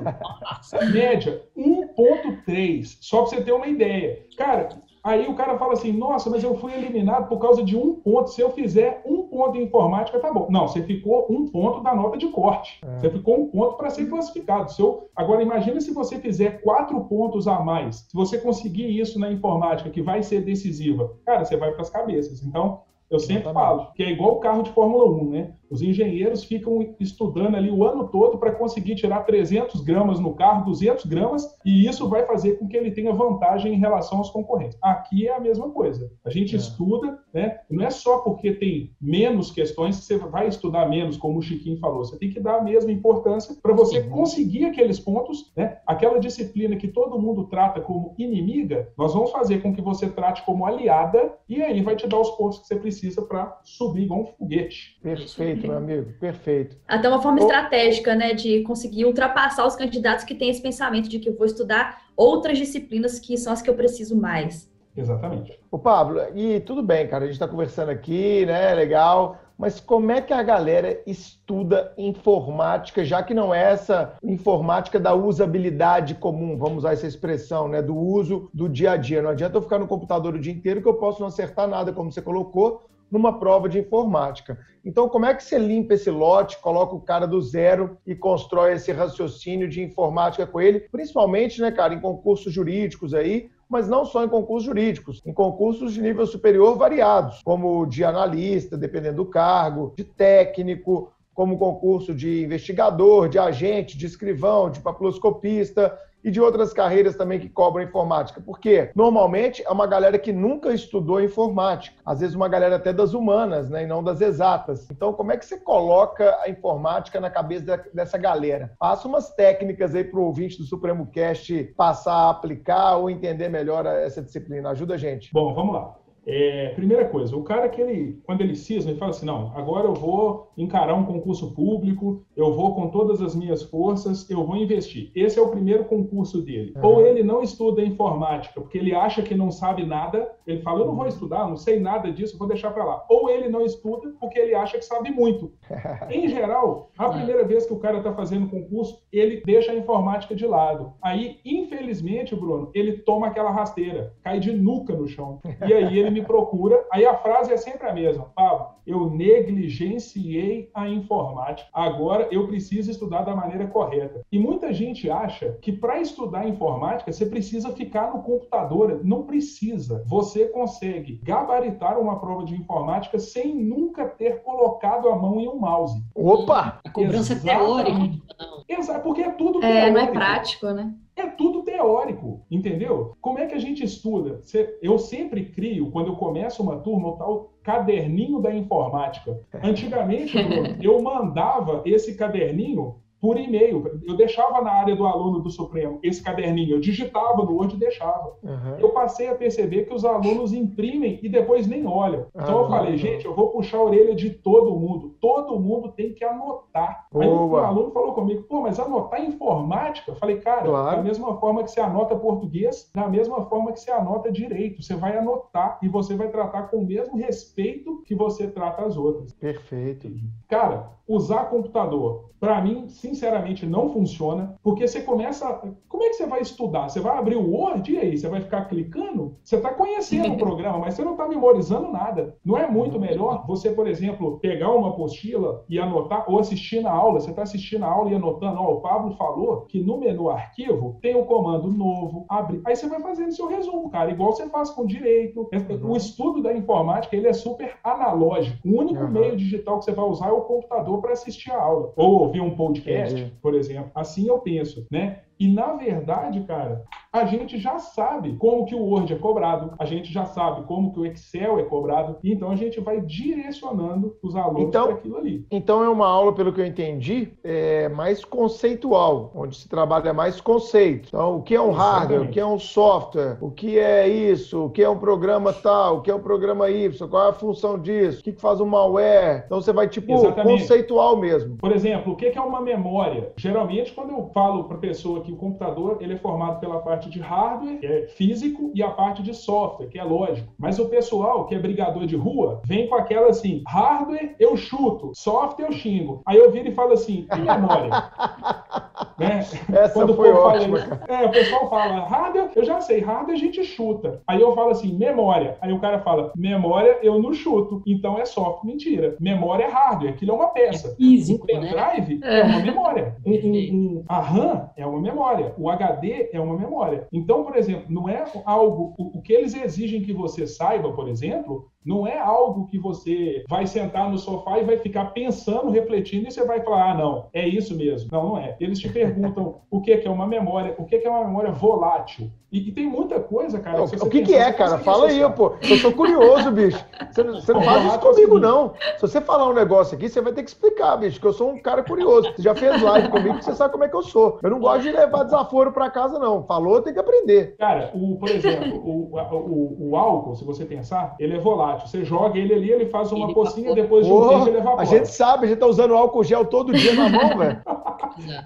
média 1.3. Só para você ter uma ideia. Cara, Aí o cara fala assim: nossa, mas eu fui eliminado por causa de um ponto. Se eu fizer um ponto em informática, tá bom. Não, você ficou um ponto da nota de corte. É. Você ficou um ponto para ser classificado. Seu... Agora, imagine se você fizer quatro pontos a mais. Se você conseguir isso na informática, que vai ser decisiva, cara, você vai para as cabeças. Então, eu sempre falo que é igual o carro de Fórmula 1, né? Os engenheiros ficam estudando ali o ano todo para conseguir tirar 300 gramas no carro, 200 gramas, e isso vai fazer com que ele tenha vantagem em relação aos concorrentes. Aqui é a mesma coisa. A gente é. estuda, né? Não é só porque tem menos questões que você vai estudar menos, como o Chiquinho falou. Você tem que dar a mesma importância para você Sim. conseguir aqueles pontos, né? Aquela disciplina que todo mundo trata como inimiga, nós vamos fazer com que você trate como aliada, e aí vai te dar os pontos que você precisa para subir igual um foguete. Perfeito. Perfeito, meu amigo, perfeito. Até uma forma estratégica, né, de conseguir ultrapassar os candidatos que têm esse pensamento de que eu vou estudar outras disciplinas que são as que eu preciso mais. Exatamente. O Pablo, e tudo bem, cara, a gente está conversando aqui, né, legal, mas como é que a galera estuda informática, já que não é essa informática da usabilidade comum, vamos usar essa expressão, né, do uso do dia a dia. Não adianta eu ficar no computador o dia inteiro que eu posso não acertar nada, como você colocou, numa prova de informática. Então, como é que você limpa esse lote, coloca o cara do zero e constrói esse raciocínio de informática com ele, principalmente, né, cara, em concursos jurídicos aí, mas não só em concursos jurídicos, em concursos de nível superior variados, como de analista, dependendo do cargo, de técnico, como concurso de investigador, de agente, de escrivão, de papiloscopista, e de outras carreiras também que cobram informática. Porque normalmente é uma galera que nunca estudou informática, às vezes uma galera até das humanas, né, e não das exatas. Então, como é que você coloca a informática na cabeça dessa galera? Passa umas técnicas aí para o ouvinte do Supremo Cast passar a aplicar ou entender melhor essa disciplina. Ajuda a gente. Bom, vamos lá. É, primeira coisa, o cara que ele, quando ele cisma, ele fala assim, não, agora eu vou encarar um concurso público, eu vou com todas as minhas forças, eu vou investir. Esse é o primeiro concurso dele. Uhum. Ou ele não estuda informática, porque ele acha que não sabe nada, ele fala, eu não vou estudar, não sei nada disso, vou deixar para lá. Ou ele não estuda porque ele acha que sabe muito. em geral, a primeira vez que o cara está fazendo concurso, ele deixa a informática de lado. Aí, infelizmente, Bruno, ele toma aquela rasteira, cai de nuca no chão. E aí ele me procura, aí a frase é sempre a mesma. Pablo, eu negligenciei a informática. Agora eu preciso estudar da maneira correta. E muita gente acha que para estudar informática você precisa ficar no computador. Não precisa. Você consegue gabaritar uma prova de informática sem nunca ter colocado a mão em um mouse. Opa! A cobrança Exatamente. teórica. Exato, porque é tudo teórico. É, não é prático, né? É tudo teórico, entendeu? Como é que a gente estuda? Eu sempre crio, quando eu começo uma turma, o tal caderninho da informática. Antigamente, Bruno, eu mandava esse caderninho por e-mail. Eu deixava na área do aluno do Supremo esse caderninho, eu digitava no Word e deixava. Uhum. Eu passei a perceber que os alunos imprimem e depois nem olham. Então uhum. eu falei, gente, eu vou puxar a orelha de todo mundo. Todo mundo tem que anotar. Boa. Aí um aluno falou comigo, pô, mas anotar informática? Eu falei, cara, claro. da mesma forma que você anota português, da mesma forma que você anota direito. Você vai anotar e você vai tratar com o mesmo respeito que você trata as outras. Perfeito. Cara, usar computador, para mim, sinceramente, não funciona, porque você começa. Como é que você vai estudar? Você vai abrir o Word e aí? Você vai ficar clicando? Você está conhecendo o programa, mas você não está memorizando nada. Não é muito melhor você, por exemplo, pegar uma apostila e anotar, ou assistir na aula, você está assistindo a aula e anotando, ó, o Pablo falou que no menu arquivo tem o comando novo, abrir. Aí você vai fazendo seu resumo, cara, igual você faz com direito. Uhum. O estudo da informática, ele é super analógico. O único uhum. meio digital que você vai usar é o computador para assistir a aula. Ou ouvir um podcast, Entendi. por exemplo. Assim eu penso, né? E na verdade, cara, a gente já sabe como que o Word é cobrado, a gente já sabe como que o Excel é cobrado, e então a gente vai direcionando os alunos Então- para aquilo ali. Então é uma aula, pelo que eu entendi, é mais conceitual, onde se trabalha mais conceito. Então, o que é um hardware, o Exatamente. que é um software, o que é isso, o que é um programa tal, o que é um programa Y, qual é a função disso, o que faz um malware. Então você vai, tipo, Exatamente. conceitual mesmo. Por exemplo, o que é uma memória? Geralmente, quando eu falo para pessoa que o computador ele é formado pela parte de hardware, que é físico, e a parte de software, que é lógico. Mas o pessoal que é brigador de rua vem com aquela assim: hardware eu chuto, software eu xingo. Aí eu viro e falo assim: e memória? né? Essa Quando o foi povo fala ótima, cara. É, o pessoal fala, hardware, eu já sei, hardware a gente chuta. Aí eu falo assim, memória. Aí o cara fala, memória eu não chuto, então é software. Mentira. Memória é hardware, aquilo é uma peça. Um Físico, né? pendrive é. uma memória. Um- um- um- a RAM é uma memória. O HD é uma memória. Então, por exemplo, não é algo. O, o que eles exigem que você saiba, por exemplo, não é algo que você vai sentar no sofá e vai ficar pensando, refletindo, e você vai falar, ah, não, é isso mesmo. Não, não é. Eles te perguntam o que que é uma memória, o que que é uma memória volátil. E, e tem muita coisa, cara. O, se o que, que é, cara? Fala aí, pô. Eu sou curioso, bicho. Você, não- você não faz isso comigo, não. Se você falar um negócio aqui, você vai ter que explicar, bicho, que eu sou um cara curioso. Você já fez live comigo, você sabe como é que eu sou. Eu não gosto de levar desaforo pra casa, não. Falou, tem que aprender. Cara, o, por exemplo, o, a- o, o álcool, se você pensar, ele é volátil. Você joga ele ali, ele faz uma Ele pocinha, depois de um Ô, tempo ele evapora. a gente sabe, a gente tá usando álcool gel todo dia na mão, velho.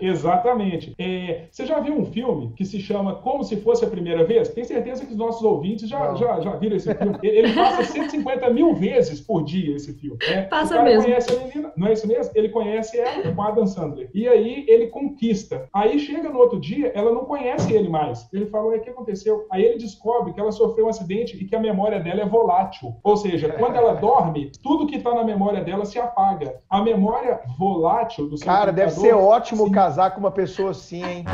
Exatamente. É, você já viu um filme que se chama Como se fosse a primeira vez? Tenho certeza que os nossos ouvintes já, Não. já, já viram esse filme. Ele passa 150 mil vezes por dia esse filme. né? Passa o cara mesmo. conhece a menina, não é isso mesmo? Ele conhece ela com a Adam Sandler. E aí ele conquista. Aí chega no outro dia, ela não conhece ele mais. Ele fala, "Ué, o que aconteceu? Aí ele descobre que ela sofreu um acidente e que a memória dela é volátil. Ou seja, quando ela dorme, tudo que está na memória dela se apaga. A memória volátil do seu Cara, deve ser ótimo sim. casar com uma pessoa assim, hein?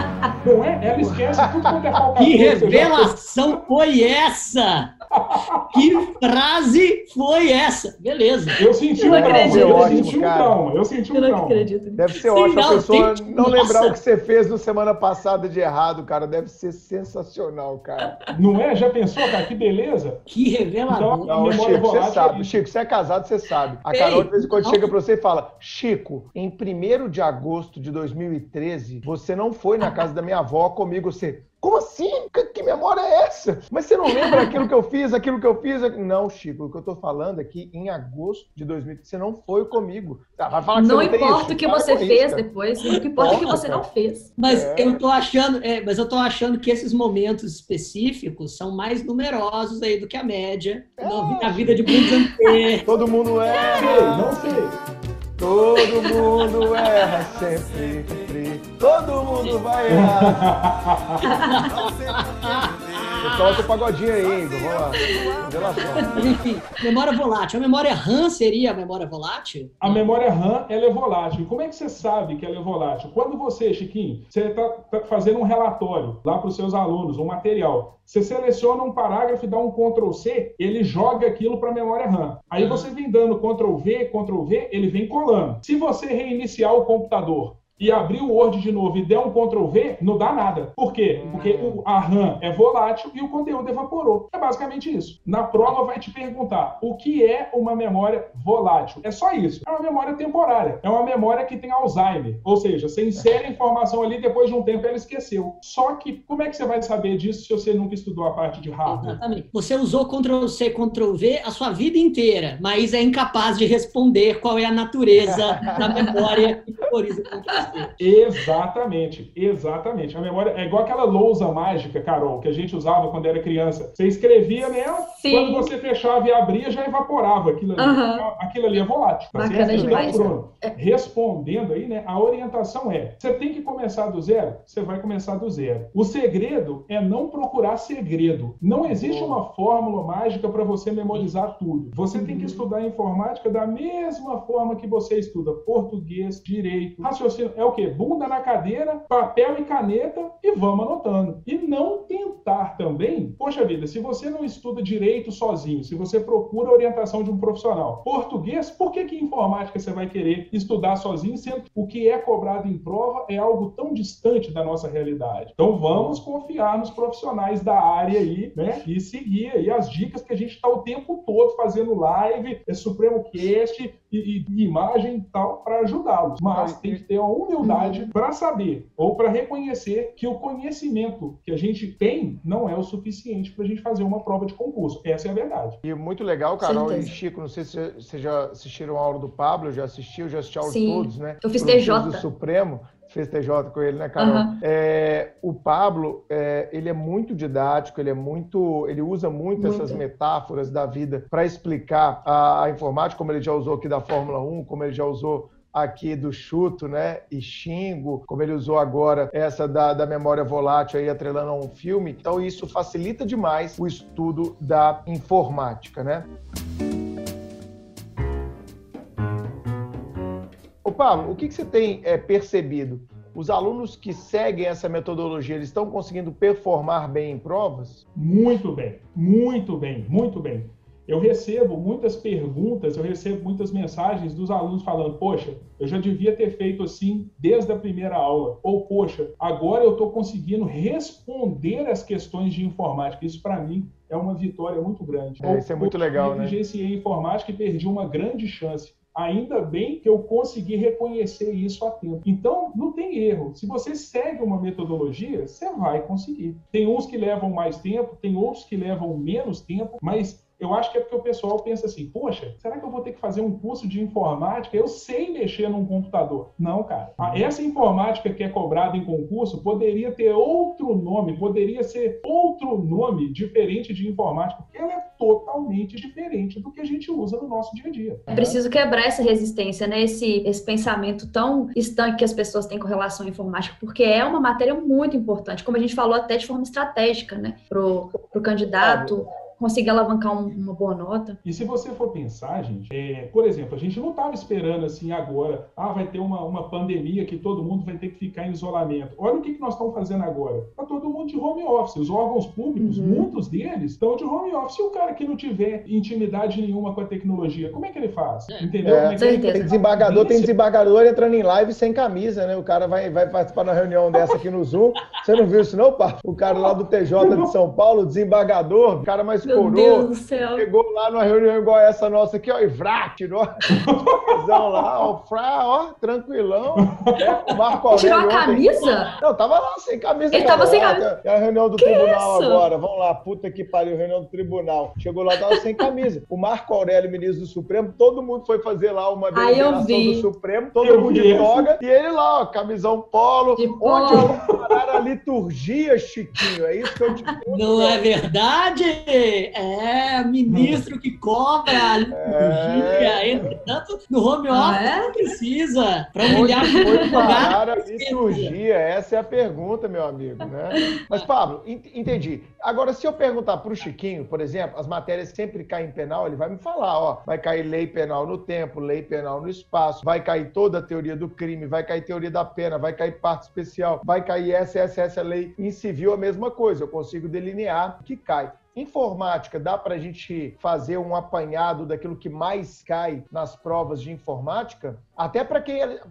Não é? Ela esquece tudo quanto é falcatrua Que você já revelação foi essa? Que frase foi essa? Beleza. Eu senti um trauma, eu Ótimo, senti um cara. trauma, eu senti um Eu não trauma. acredito. Deve ser Sim, ótimo a não, pessoa tem- não Nossa. lembrar o que você fez no semana passada de errado, cara. Deve ser sensacional, cara. Não é? Já pensou, cara? Que beleza? Que revelador. Então, Não, memória Chico, você sabe. é. Chico, você é casado, você sabe. A Ei, Carol, de vez em quando, não. chega pra você e fala: Chico, em 1 de agosto de 2013, você não foi na casa da minha avó comigo. Você. Como assim? Que, que memória é essa? Mas você não lembra aquilo que eu fiz, aquilo que eu fiz? Não, Chico, o que eu tô falando é que em agosto de 2013 você não foi comigo. Ah, vai falar que Não você não importa isso? o que Para você isso, fez cara. depois, o que importa é o que você não fez. Mas É. eu tô achando, é, mas eu tô achando que esses momentos específicos são mais numerosos aí do que a média É. na na vida de muitos anos. Todo mundo erra. Sei, não sei. Todo mundo erra sempre. sempre. Todo mundo vai errar. Eu coloco o pagodinho aí, Igor. Vamos lá. Revelação. Mas enfim, memória volátil. A memória RAM seria a memória volátil? A memória RAM ela é volátil. E como é que você sabe que ela é volátil? Quando você, Chiquinho, você está fazendo um relatório lá para os seus alunos, um material. Você seleciona um parágrafo e dá um Ctrl C, ele joga aquilo para a memória RAM. Aí você vem dando Ctrl V, Ctrl V, ele vem colando. Se você reiniciar o computador e abrir o Word de novo e der um Ctrl V, não dá nada. Por quê? Porque o- a RAM é volátil e o conteúdo evaporou. É basicamente isso. Na prova vai te perguntar o que é uma memória volátil. É só isso. É uma memória temporária. É uma memória que tem Alzheimer. Ou seja, você insere a informação ali depois de um tempo ela esqueceu. Só que como é que você vai saber disso se você nunca estudou a parte de hardware? Exatamente. Você usou Ctrl C, Ctrl V a sua vida inteira, mas é incapaz de responder qual é a natureza da memória que memoriza. Exatamente, exatamente. A memória é igual aquela lousa mágica, Carol, que a gente usava quando era criança. Você escrevia nela, Sim. quando você fechava e abria, já evaporava aquilo ali. Então, Aquilo ali é volátil. Tá Bacana certo? demais. Então, Bruno, respondendo aí, né? A orientação é: você tem que começar do zero, você vai começar do zero. O segredo é não procurar segredo. Não existe uma fórmula mágica para você memorizar tudo. Você tem que estudar informática da mesma forma que você estuda português, direito, raciocínio. É o quê? Bunda na cadeira, papel e caneta e vamos anotando. E não tentar também, poxa vida, se você não estuda direito sozinho, se você procura a orientação de um profissional, português, por que que informática você vai querer estudar sozinho, sendo que o que é cobrado em prova é algo tão distante da nossa realidade? Então vamos confiar nos profissionais da área aí, né? E seguir aí as dicas que a gente está o tempo todo fazendo live, é Supremo Cast e, e imagem e tal para ajudá-los. Mas tem que ter uma humildade para saber ou para reconhecer que o conhecimento que a gente tem não é o suficiente para a gente fazer uma prova de concurso. Essa é a verdade. E muito legal, Carol e Chico, não sei se vocês já assistiram a aula do Pablo, eu já assisti, eu já assisti a aula Sim. todos, né? Eu fiz TJ. do Supremo fez TJ com ele, né, Carol? Uhum. É, o Pablo, é, ele é muito didático, ele é muito, ele usa muito, Muito. essas metáforas da vida para explicar a, a informática, como ele já usou aqui da Fórmula 1, como ele já usou aqui do chuto, né? E xingo, como ele usou agora essa da, da memória volátil aí atrelando a um filme. Então isso facilita demais o estudo da informática, né? Pablo, o que, que você tem é, percebido? Os alunos que seguem essa metodologia, eles estão conseguindo performar bem em provas? Muito bem, muito bem, muito bem. Eu recebo muitas perguntas, eu recebo muitas mensagens dos alunos falando: Poxa, eu já devia ter feito assim desde a primeira aula. Ou, poxa, agora eu estou conseguindo responder as questões de informática. Isso, para mim, é uma vitória muito grande. É, isso é muito legal, eu né? negligenciei informática e perdi uma grande chance. Ainda bem que eu consegui reconhecer isso a tempo. Então, não tem erro. Se você segue uma metodologia, você vai conseguir. Tem uns que levam mais tempo, tem outros que levam menos tempo, mas eu acho que é porque o pessoal pensa assim: poxa, será que eu vou ter que fazer um curso de informática? Eu sei mexer num computador. Não, cara. Essa informática que é cobrada em concurso poderia ter outro nome, poderia ser outro nome diferente de informática, porque ela é totalmente diferente do que a gente usa no nosso dia a dia. É preciso quebrar essa resistência, né? Esse, esse pensamento tão estanque que as pessoas têm com relação à informática, porque é uma matéria muito importante, como a gente falou até de forma estratégica, né? Pro, pro candidato conseguir alavancar um- uma boa nota. E se você for pensar, gente, é, por exemplo, a gente não estava esperando assim agora, ah, vai ter uma, uma pandemia que todo mundo vai ter que ficar em isolamento. Olha o que, que nós estamos fazendo agora. Está todo mundo de home office. Os órgãos públicos, Uhum. muitos deles, estão de home office. E o cara que não tiver intimidade nenhuma com a tecnologia, como é que ele faz? Entendeu? É, Como é que ele certeza. Tem desembargador, tem desembargador entrando em live sem camisa, né? O cara vai, vai participar de uma reunião dessa aqui no Zoom. Você não viu isso, não, pá? O cara lá do TJ de São Paulo, desembargador, o cara mais coroa. do céu. Chegou lá numa reunião igual essa nossa aqui, ó, e vrá, tirou lá, ó, frá, ó, tranquilão. É, o Marco Aurélio Tirou a ontem- camisa? Não, tava lá sem camisa. Ele cara. tava sem Ó, camisa. É a reunião do Que tribunal isso? agora. Vamos lá, puta que pariu, reunião do tribunal. Chegou lá, tava sem camisa. O Marco Aurélio, ministro do Supremo, todo mundo foi fazer lá uma eu vi. do Supremo, todo Eu mundo vi de toga, e ele lá, ó, camisão polo. De Onde polo. vão parar a liturgia, Chiquinho? É isso que eu te pergunto. Não é verdade? É, ministro que cobra a liturgia, entretanto, no home office Ah, é? não precisa, para humilhar o foi parar a liturgia? Essa é a pergunta, meu amigo, né? Mas, Pablo, ent- entendi. Agora, se eu perguntar para o Chiquinho, por exemplo, as matérias sempre caem em penal, ele vai me falar, ó, vai cair lei penal no tempo, lei penal no espaço, vai cair toda a teoria do crime, vai cair teoria da pena, vai cair parte especial, vai cair essa, essa, essa lei. Em civil, a mesma coisa, eu consigo delinear que cai. Informática, dá para a gente fazer um apanhado daquilo que mais cai nas provas de informática? Até para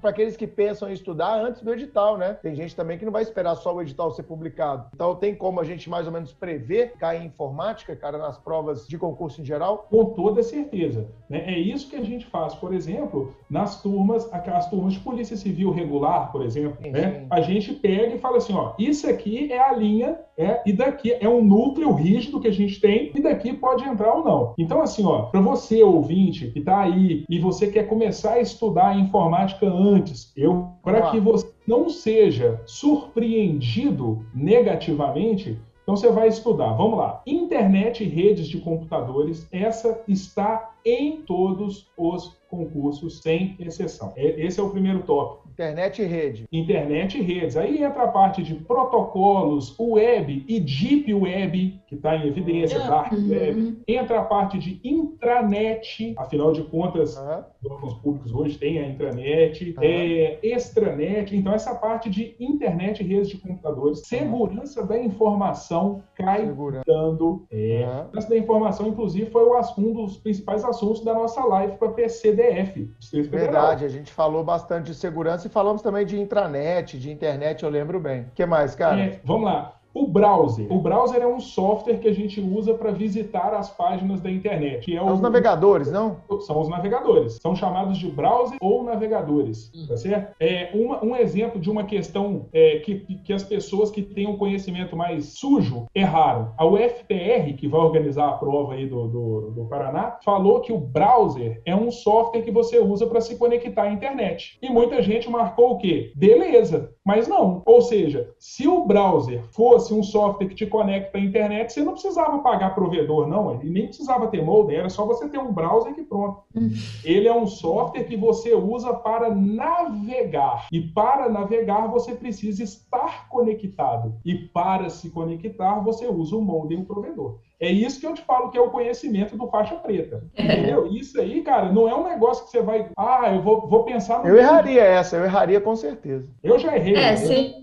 aqueles que pensam em estudar antes do edital, né? Tem gente também que não vai esperar só o edital ser publicado. Então, tem como a gente mais ou menos prever cair em informática, cara, nas provas de concurso em geral? Com toda certeza. né? É isso que a gente faz, por exemplo, nas turmas, aquelas turmas de polícia civil regular, por exemplo. Sim, né? sim. A gente pega e fala assim: ó, isso aqui é a linha, é, e daqui é um núcleo rígido que a gente tem, e daqui pode entrar ou não. Então, assim, ó, para você, ouvinte, que está aí e você quer começar a estudar informática antes, eu, para que você não seja surpreendido negativamente, então você vai estudar, vamos lá. Internet e redes de computadores, essa está em todos os concursos, sem exceção. Esse é o primeiro tópico. Internet e rede. Internet e redes. Aí entra a parte de protocolos, web e deep web, que está em evidência, dark uhum. web. Entra a parte de intranet, afinal de contas, uhum. os órgãos públicos hoje têm a intranet, uhum. é, extranet. Então, essa parte de internet e redes de computadores, segurança da informação cai dando. É, Segurança da informação, inclusive, foi um dos principais assuntos da nossa live para PCDF. Verdade, a gente falou bastante de segurança e falamos também de intranet, de internet, eu lembro bem. O que mais, cara? É, vamos lá. O browser. O browser é um software que a gente usa para visitar as páginas da internet. Que é o... Os navegadores, não? São os navegadores. São chamados de browser ou navegadores. Tá certo? É uma, um exemplo de uma questão é, que, que as pessoas que têm um conhecimento mais sujo erraram. A UFPR, que vai organizar a prova aí do, do, do Paraná, falou que o browser é um software que você usa para se conectar à internet. E muita gente marcou o quê? Beleza. Mas não. Ou seja, se o browser fosse um software que te conecta à internet, você não precisava pagar provedor, não. Ele nem precisava ter modem, era só você ter um browser que pronto. Hum. Ele é um software que você usa para navegar. E para navegar, você precisa estar conectado. E para se conectar, você usa o modem e o provedor. É isso que eu te falo que é o conhecimento do faixa preta. É. Entendeu? Isso aí, cara, não é um negócio que você vai. Ah, eu vou, vou pensar no. Eu erraria essa, eu erraria com certeza. Eu já errei. É, se,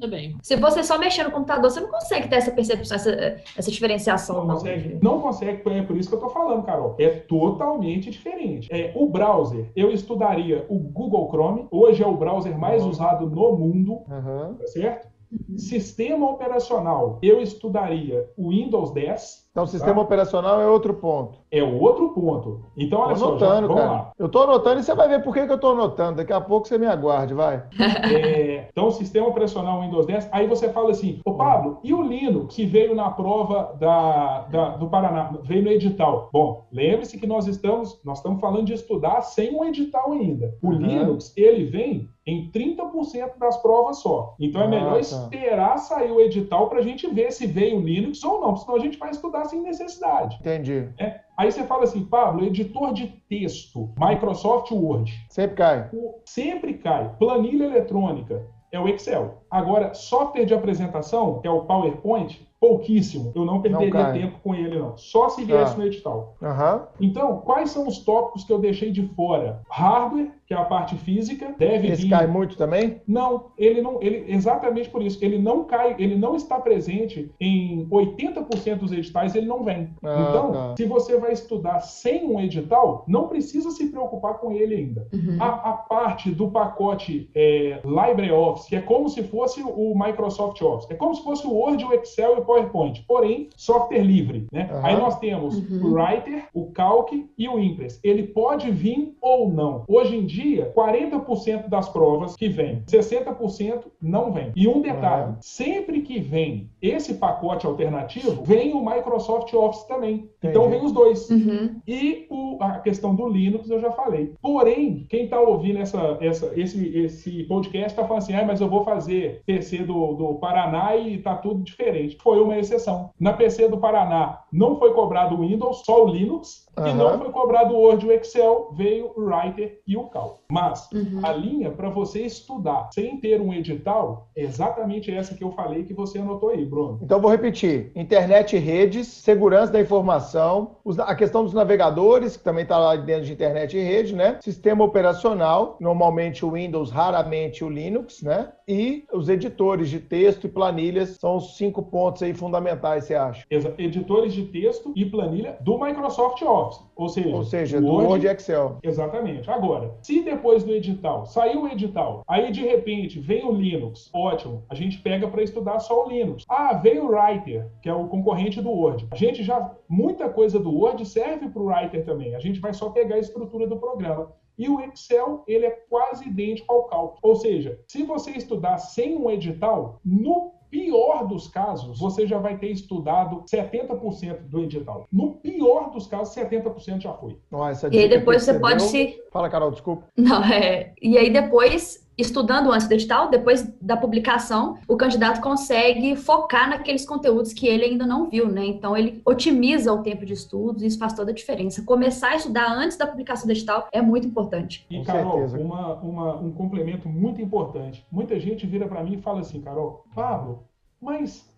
se você só mexer no computador, você não consegue ter essa percepção, essa, essa diferenciação. Não, não consegue. Não consegue, é por isso que eu tô falando, Carol. É totalmente diferente. É, o browser, eu estudaria o Google Chrome, hoje é o browser mais uhum. usado no mundo, uhum. tá certo? Uhum. Sistema operacional, eu estudaria o Windows 10, então, o sistema tá? operacional é outro ponto. É outro ponto. Então, olha tô anotando, só, já, vamos cara. lá. Eu estou anotando e você vai ver por que, que eu estou anotando. Daqui a pouco você me aguarde, vai. É, então, o sistema operacional Windows 10, aí você fala assim, ô Pablo, e o Linux que veio na prova da, da, do Paraná, veio no edital? Bom, lembre-se que nós estamos, nós estamos falando de estudar sem um edital ainda. O uhum. Linux, ele vem em 30% das provas só. Então é melhor ah, tá. esperar sair o edital para a gente ver se veio o Linux ou não, senão a gente vai estudar sem necessidade. Entendi. É. Aí você fala assim, Pablo, editor de texto, Microsoft Word. Sempre cai. Sempre cai. Planilha eletrônica é o Excel. Agora, software de apresentação, que é o PowerPoint, pouquíssimo. Eu não perderia não tempo com ele, não. Só se viesse ah. no edital. Uhum. Então, quais são os tópicos que eu deixei de fora? Hardware, que é a parte física, deve Esse vir... cai muito também? Não, ele não, ele exatamente por isso, ele não cai, ele não está presente em 80% dos editais, ele não vem. Ah, então, tá. se você vai estudar sem um edital, não precisa se preocupar com ele ainda. Uhum. A, a, parte do pacote é, LibreOffice, que é como se fosse o Microsoft Office, é como se fosse o Word, o Excel e o PowerPoint, porém software livre, né? Uhum. Aí nós temos uhum. o Writer, o Calc e o Impress. Ele pode vir ou não. Hoje em dia dia, 40% das provas que vem, 60% não vem. E um detalhe, uhum. sempre que vem esse pacote alternativo, vem o Microsoft Office também. Então, Entendi. Então vem os dois. Uhum. E o, a questão do Linux eu já falei. Porém, quem está ouvindo essa, essa, esse, esse podcast está falando assim, ah, mas eu vou fazer PC do, do Paraná e está tudo diferente. Foi uma exceção. Na PC do Paraná não foi cobrado o Windows, só o Linux. Uhum. E não foi cobrado o Word e o Excel, veio o Writer e o Cal. Mas uhum. a linha para você estudar sem ter um edital é exatamente essa que eu falei que você anotou aí, Bruno. Então vou repetir: internet e redes, segurança da informação, a questão dos navegadores, que também está lá dentro de internet e rede, né? Sistema operacional, normalmente o Windows, raramente o Linux, né? E os editores de texto e planilhas são os cinco pontos aí fundamentais, você acha? Editores de texto e planilha do Microsoft Office. Ou seja, Ou seja do Word, Word e Excel. Exatamente. Agora, se depois do edital, saiu o edital, aí de repente vem o Linux, ótimo, a gente pega para estudar só o Linux. Ah, veio o Writer, que é o concorrente do Word. A gente já, muita coisa do Word serve para o Writer também. A gente vai só pegar a estrutura do programa. E o Excel, ele é quase idêntico ao cálculo. Ou seja, se você estudar sem um edital, no pior dos casos, você já vai ter estudado 70% do edital. No pior dos casos, 70% já foi. Nossa, e aí depois você pode se. Fala, Carol, desculpa. Não, é. E aí depois estudando antes do edital, depois da publicação, o candidato consegue focar naqueles conteúdos que ele ainda não viu, né? Então ele otimiza o tempo de estudos e isso faz toda a diferença. Começar a estudar antes da publicação do edital é muito importante. E, Carol, uma, uma, um complemento muito importante. Muita gente vira para mim e fala assim, Carol, Pablo, mas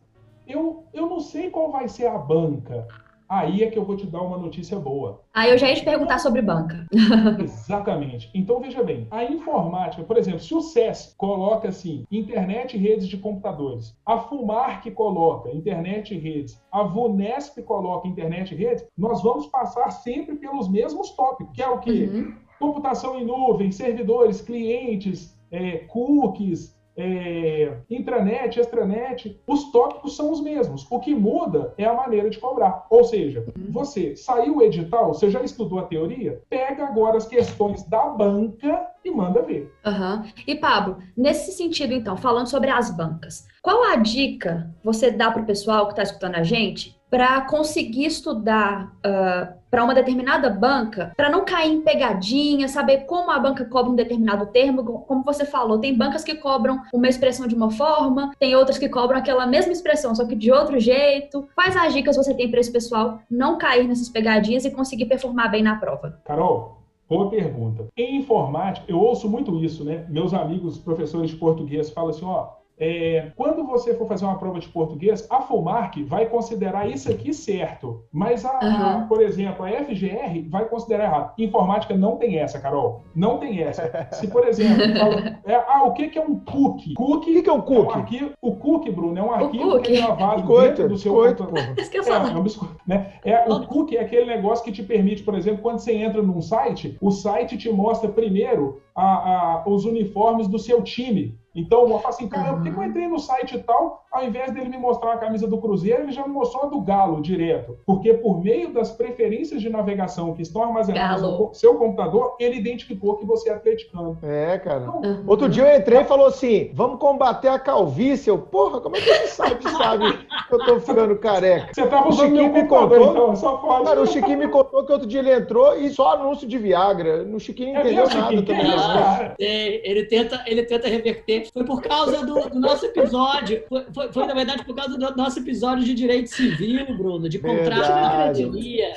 eu, eu não sei qual vai ser a banca. Aí é que eu vou te dar uma notícia boa. Aí eu já ia te perguntar sobre banca. Exatamente. Então veja bem, a informática, por exemplo, se o SES coloca assim, internet e redes de computadores, a FUMARC coloca internet e redes, a VUNESP coloca internet e redes, nós vamos passar sempre pelos mesmos tópicos, que é o quê? Uhum. Computação em nuvem, servidores, clientes, é, cookies, é, intranet, extranet, os tópicos são os mesmos. O que muda é a maneira de cobrar. Ou seja, uhum. você saiu o edital, você já estudou a teoria, pega agora as questões da banca e manda ver. Uhum. E Pablo, nesse sentido, então, falando sobre as bancas, qual a dica você dá para o pessoal que está escutando a gente para conseguir estudar uh, para uma determinada banca, para não cair em pegadinha, saber como a banca cobra um determinado termo, como você falou, tem bancas que cobram uma expressão de uma forma, tem outras que cobram aquela mesma expressão, só que de outro jeito. Quais as dicas você tem para esse pessoal não cair nessas pegadinhas e conseguir performar bem na prova? Carol, Boa pergunta. Em informática, eu ouço muito isso, né? Meus amigos professores de português falam assim: ó, é, quando você for fazer uma prova de português, a FUMARC vai considerar isso aqui certo, mas, a, uhum. a, por exemplo, a FGR vai considerar errado. Informática não tem essa, Carol. Não tem essa. Se, por exemplo, fala, é, ah, o que, que é um cookie? Cookie, o que é um cookie? É um arquivo, o cookie, Bruno, é um arquivo que é gravado dentro do seu computador. É, é, um biscoito, né? é, o cookie é aquele negócio que te permite, por exemplo, quando você entra num site, o site te mostra primeiro a, a, os uniformes do seu time. Então, eu falo assim, cara, por que eu entrei no site e tal, ao invés dele me mostrar a camisa do Cruzeiro, ele já me mostrou a do Galo direto. Porque por meio das preferências de navegação que estão armazenadas Galo. no seu computador, ele identificou que você é atleticano. É, cara. Então, uhum. Outro dia eu entrei e falou assim: vamos combater a calvície. Eu, porra, como é que esse site sabe que eu tô ficando careca? Você tava o Chiquinho me contou. Então, só pode. Cara, o Chiquinho me contou que outro dia ele entrou e só anúncio de Viagra. No Chiquinho não é entendeu nada Chiquinho, também. É, ele, tenta, ele tenta reverter foi por causa do, do nosso episódio. Foi, foi, foi, na verdade, por causa do nosso episódio de direito civil, Bruno, de contrato de loteria.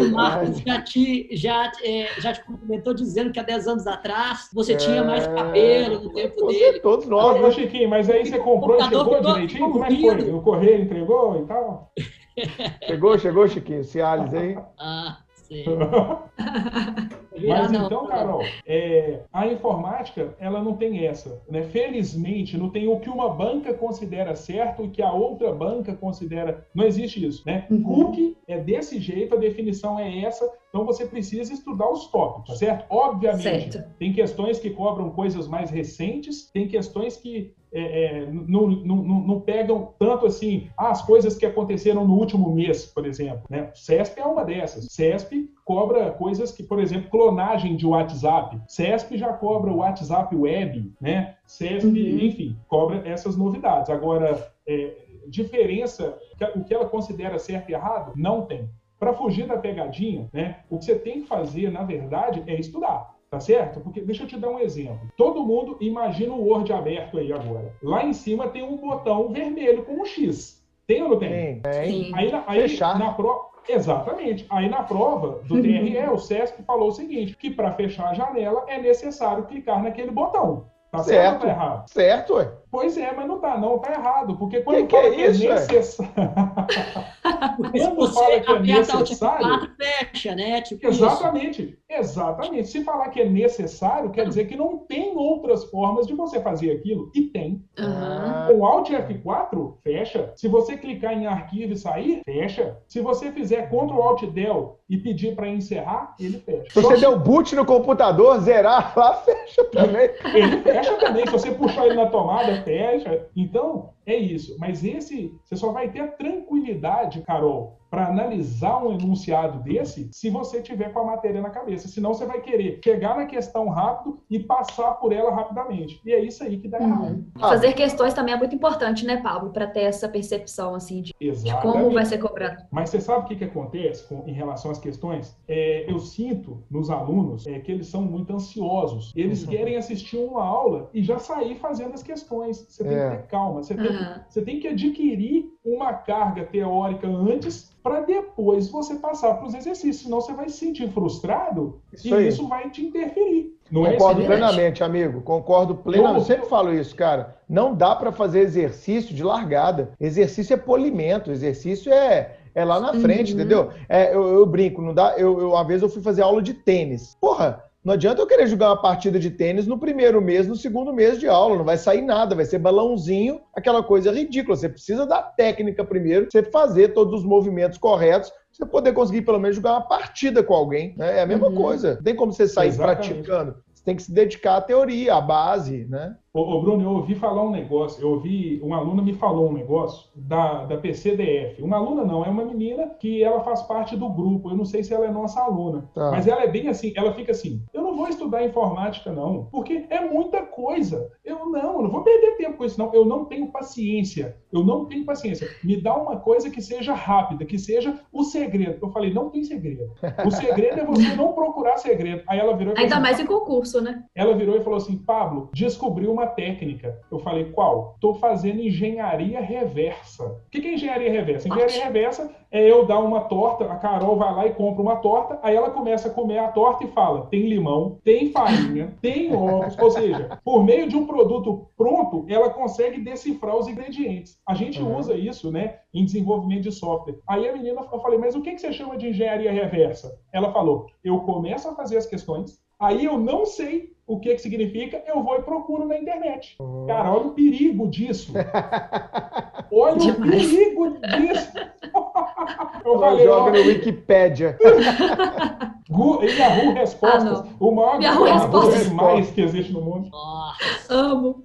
O Marcos já te, já, é, já te cumprimentou dizendo que há 10 anos atrás você é... tinha mais cabelo no tempo você, dele. Todos nós, né, Chiquinho? Mas aí você comprou e chegou direitinho? Como é que foi? O correio entregou e tal? Chegou, chegou, Chiquinho? Cialis aí? Ah. Mas então, Carol, é, a informática ela não tem essa, né? Felizmente, não tem o que uma banca considera certo e que a outra banca considera. Não existe isso, né? Uhum. Cookie é desse jeito, a definição é essa. Então você precisa estudar os tópicos, certo? Obviamente, certo. tem questões que cobram coisas mais recentes, tem questões que é, é, não, não, não, pegam tanto assim ah, as coisas que aconteceram no último mês, por exemplo. Né? CESP é uma dessas. CESP cobra coisas que, por exemplo, clonagem de WhatsApp. CESP já cobra o WhatsApp Web, né? CESP, uhum. enfim, cobra essas novidades. Agora, é, diferença, o que ela considera certo e errado, não tem. Para fugir da pegadinha, né, o que você tem que fazer, na verdade, é estudar. Tá certo? Porque deixa eu te dar um exemplo. Todo mundo imagina o Word aberto aí agora. Lá em cima tem um botão vermelho com um X. Tem ou não tem? Tem. Aí, aí Fechar. na prova. Exatamente. Aí na prova do TRE, o SESC falou o seguinte: que para fechar a janela é necessário clicar naquele botão. Tá certo, certo ou tá errado? Certo, ué. Pois é, mas não tá, não, tá errado. Porque quando que fala que, é, isso, é necessário. quando fala que é necessário. fecha, né? Tipo exatamente, isso. exatamente. Se falar que é necessário, quer dizer que não tem outras formas de você fazer aquilo. E tem. Uhum. Com Alt F4, fecha. Se você clicar em arquivo e sair, fecha. Se você fizer Ctrl Alt Del e pedir para encerrar, ele fecha. Se você der boot no computador, zerar lá, fecha também. ele fecha também. Se você puxar ele na tomada, estratégia. Então, é isso. Mas esse, você só vai ter a tranquilidade, Carol, para analisar um enunciado desse se você tiver com a matéria na cabeça. senão você vai querer chegar na questão rápido e passar por ela rapidamente. E é isso aí que dá uhum. errado. Fazer questões também é muito importante, né, Pablo, para ter essa percepção assim de, de, como vai ser cobrado. Mas você sabe o que, que acontece com, em relação às questões? É, eu sinto nos alunos é, que eles são muito ansiosos. Eles uhum. querem assistir uma aula e já sair fazendo as questões. Você tem é. que ter calma. Você, tem, uhum. você tem que adquirir uma carga teórica antes para depois você passar para os exercícios. Senão você vai se sentir frustrado isso e aí. isso vai te interferir. Não é Concordo é plenamente, amigo. Concordo plenamente. Eu sempre falo isso, cara. Não dá para fazer exercício de largada. Exercício é polimento. Exercício é, é lá na frente, uhum. entendeu? É, eu, eu, brinco, não dá. Eu, eu, uma vez eu fui fazer aula de tênis. Porra, não adianta eu querer jogar uma partida de tênis no primeiro mês, no segundo mês de aula. Não vai sair nada, vai ser balãozinho, aquela coisa ridícula. Você precisa da técnica primeiro, você fazer todos os movimentos corretos, você poder conseguir pelo menos jogar uma partida com alguém. Né? É a mesma uhum. coisa. Não tem como você sair Exatamente. praticando. Você tem que se dedicar à teoria, à base, né? Ô, ô, Bruno, eu ouvi falar um negócio, eu ouvi, uma aluna me falou um negócio da, da PCDF. Uma aluna não, é uma menina que ela faz parte do grupo. Eu não sei se ela é nossa aluna, tá. mas ela é bem assim, ela fica assim, eu não vou estudar informática não, porque é muita coisa. Eu não, eu não vou perder tempo com isso não. Eu não tenho paciência. Eu não tenho paciência. Me dá uma coisa que seja rápida, que seja o segredo. Eu falei, não tem segredo. O segredo é você não procurar segredo. Aí ela virou e falou Ainda assim, mais em concurso, né? Ela virou e falou assim, Pablo, descobriu uma técnica. Eu falei, qual? Estou fazendo engenharia reversa. O que é engenharia reversa? Engenharia reversa é eu dar uma torta, a Carol vai lá e compra uma torta, aí ela começa a comer a torta e fala: tem limão, tem farinha, tem ovos. Ou seja, por meio de um produto pronto, ela consegue decifrar os ingredientes. A gente uhum. usa isso, né, em desenvolvimento de software. Aí a menina, eu falei, mas o que você chama de engenharia reversa? Ela falou: eu começo a fazer as questões, aí eu não sei o que, que significa, eu vou e procuro na internet. Oh. Cara, olha o perigo disso. Olha Demais. o perigo disso. eu falei, joga no Wikipedia. Yahoo Respostas. Ah, o maior Yahoo Respostas. mais que existe no mundo. Nossa. Amo.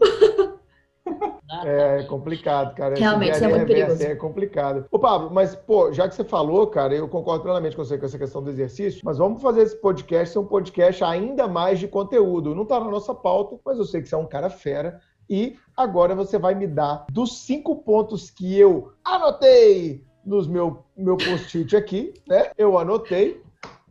É, é complicado, cara. Realmente, isso é muito perigoso. É complicado. Ô, Pablo, mas, pô, já que você falou, cara, eu concordo plenamente com você com essa questão do exercício, mas vamos fazer esse podcast ser um podcast ainda mais de conteúdo. Não tá na nossa pauta, mas eu sei que você é um cara fera. E agora você vai me dar dos cinco pontos que eu anotei nos meu, meu post-it aqui, né? Eu anotei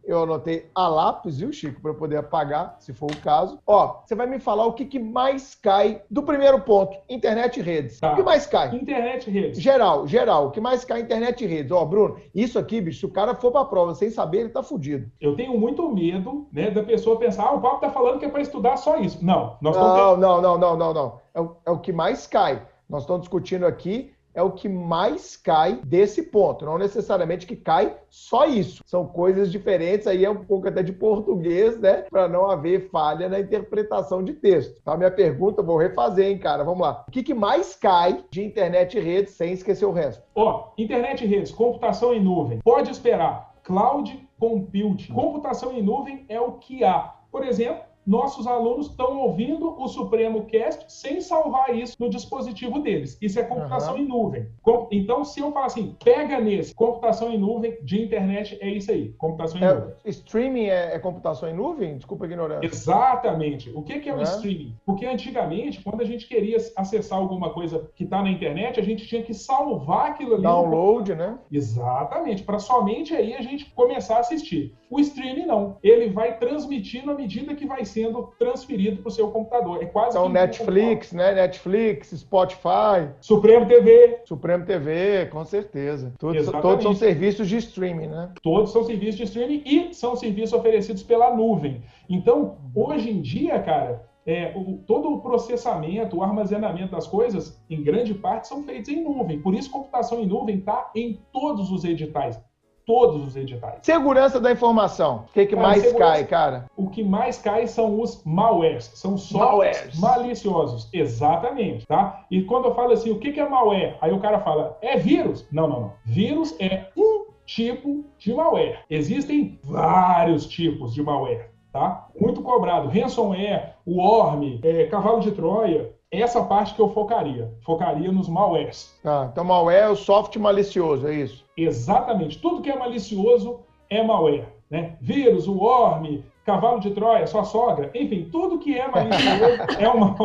eu anotei a lápis, viu, Chico, para poder apagar, se for o caso. Ó, você vai me falar o que, que mais cai do primeiro ponto, internet e redes. Tá. O que mais cai? Internet e redes. Geral, geral. O que mais cai? Internet e redes. Ó, Bruno, isso aqui, bicho, se o cara for para a prova sem saber, ele tá fudido. Eu tenho muito medo, né, da pessoa pensar, ah, o Pablo tá falando que é para estudar só isso. Não, nós não, não, não, não, não, não. É o, é o que mais cai. Nós estamos discutindo aqui é o que mais cai desse ponto. Não necessariamente que cai só isso. São coisas diferentes, aí é um pouco até de português, né? Para não haver falha na interpretação de texto. Tá? Minha pergunta, vou refazer, hein, cara? Vamos lá. O que, que mais cai de internet e redes, sem esquecer o resto? Ó, internet e redes, computação em nuvem. Pode esperar. Cloud computing. Computação em nuvem é o que há. Por exemplo, nossos alunos estão ouvindo o Supremo Cast sem salvar isso no dispositivo deles. Isso é computação uhum. em nuvem. Então, se eu falar assim, pega nesse, computação em nuvem de internet, é isso aí, computação em é, nuvem. Streaming é, é, computação em nuvem? Desculpa a ignorância. Exatamente. O que, que é o streaming? Porque antigamente, quando a gente queria acessar alguma coisa que está na internet, a gente tinha que salvar aquilo ali. Download, né? Exatamente. Para somente aí a gente começar a assistir. O streaming não. Ele vai transmitindo à medida que vai sendo transferido para o seu computador. É quase Então, Netflix, né? Netflix, Spotify. Supremo TV. Supremo TV, com certeza. Todos, todos são serviços de streaming, né? Todos são serviços de streaming e são serviços oferecidos pela nuvem. Então, hoje em dia, cara, é, o, todo o processamento, o armazenamento das coisas, em grande parte, são feitos em nuvem. Por isso, computação em nuvem está em todos os editais todos os editais. Segurança da informação. O que, que cara, mais cai, cara? O que mais cai são os malwares. São softwares maliciosos. Exatamente, tá? E quando eu falo assim, o que, que é malware? Aí o cara fala, é vírus? Não, não, não. Vírus é um tipo de malware. Existem vários tipos de malware, tá? Muito cobrado. Ransomware, worm, é, cavalo de Troia, essa parte que eu focaria. Focaria nos malwares. Tá, então malware é o software malicioso, é isso? Exatamente. Tudo que é malicioso é malware. Né? Vírus, worm, cavalo de Troia, sua sogra, enfim, tudo que é malicioso é uma.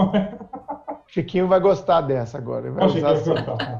Chiquinho vai gostar dessa agora. Vai. Minha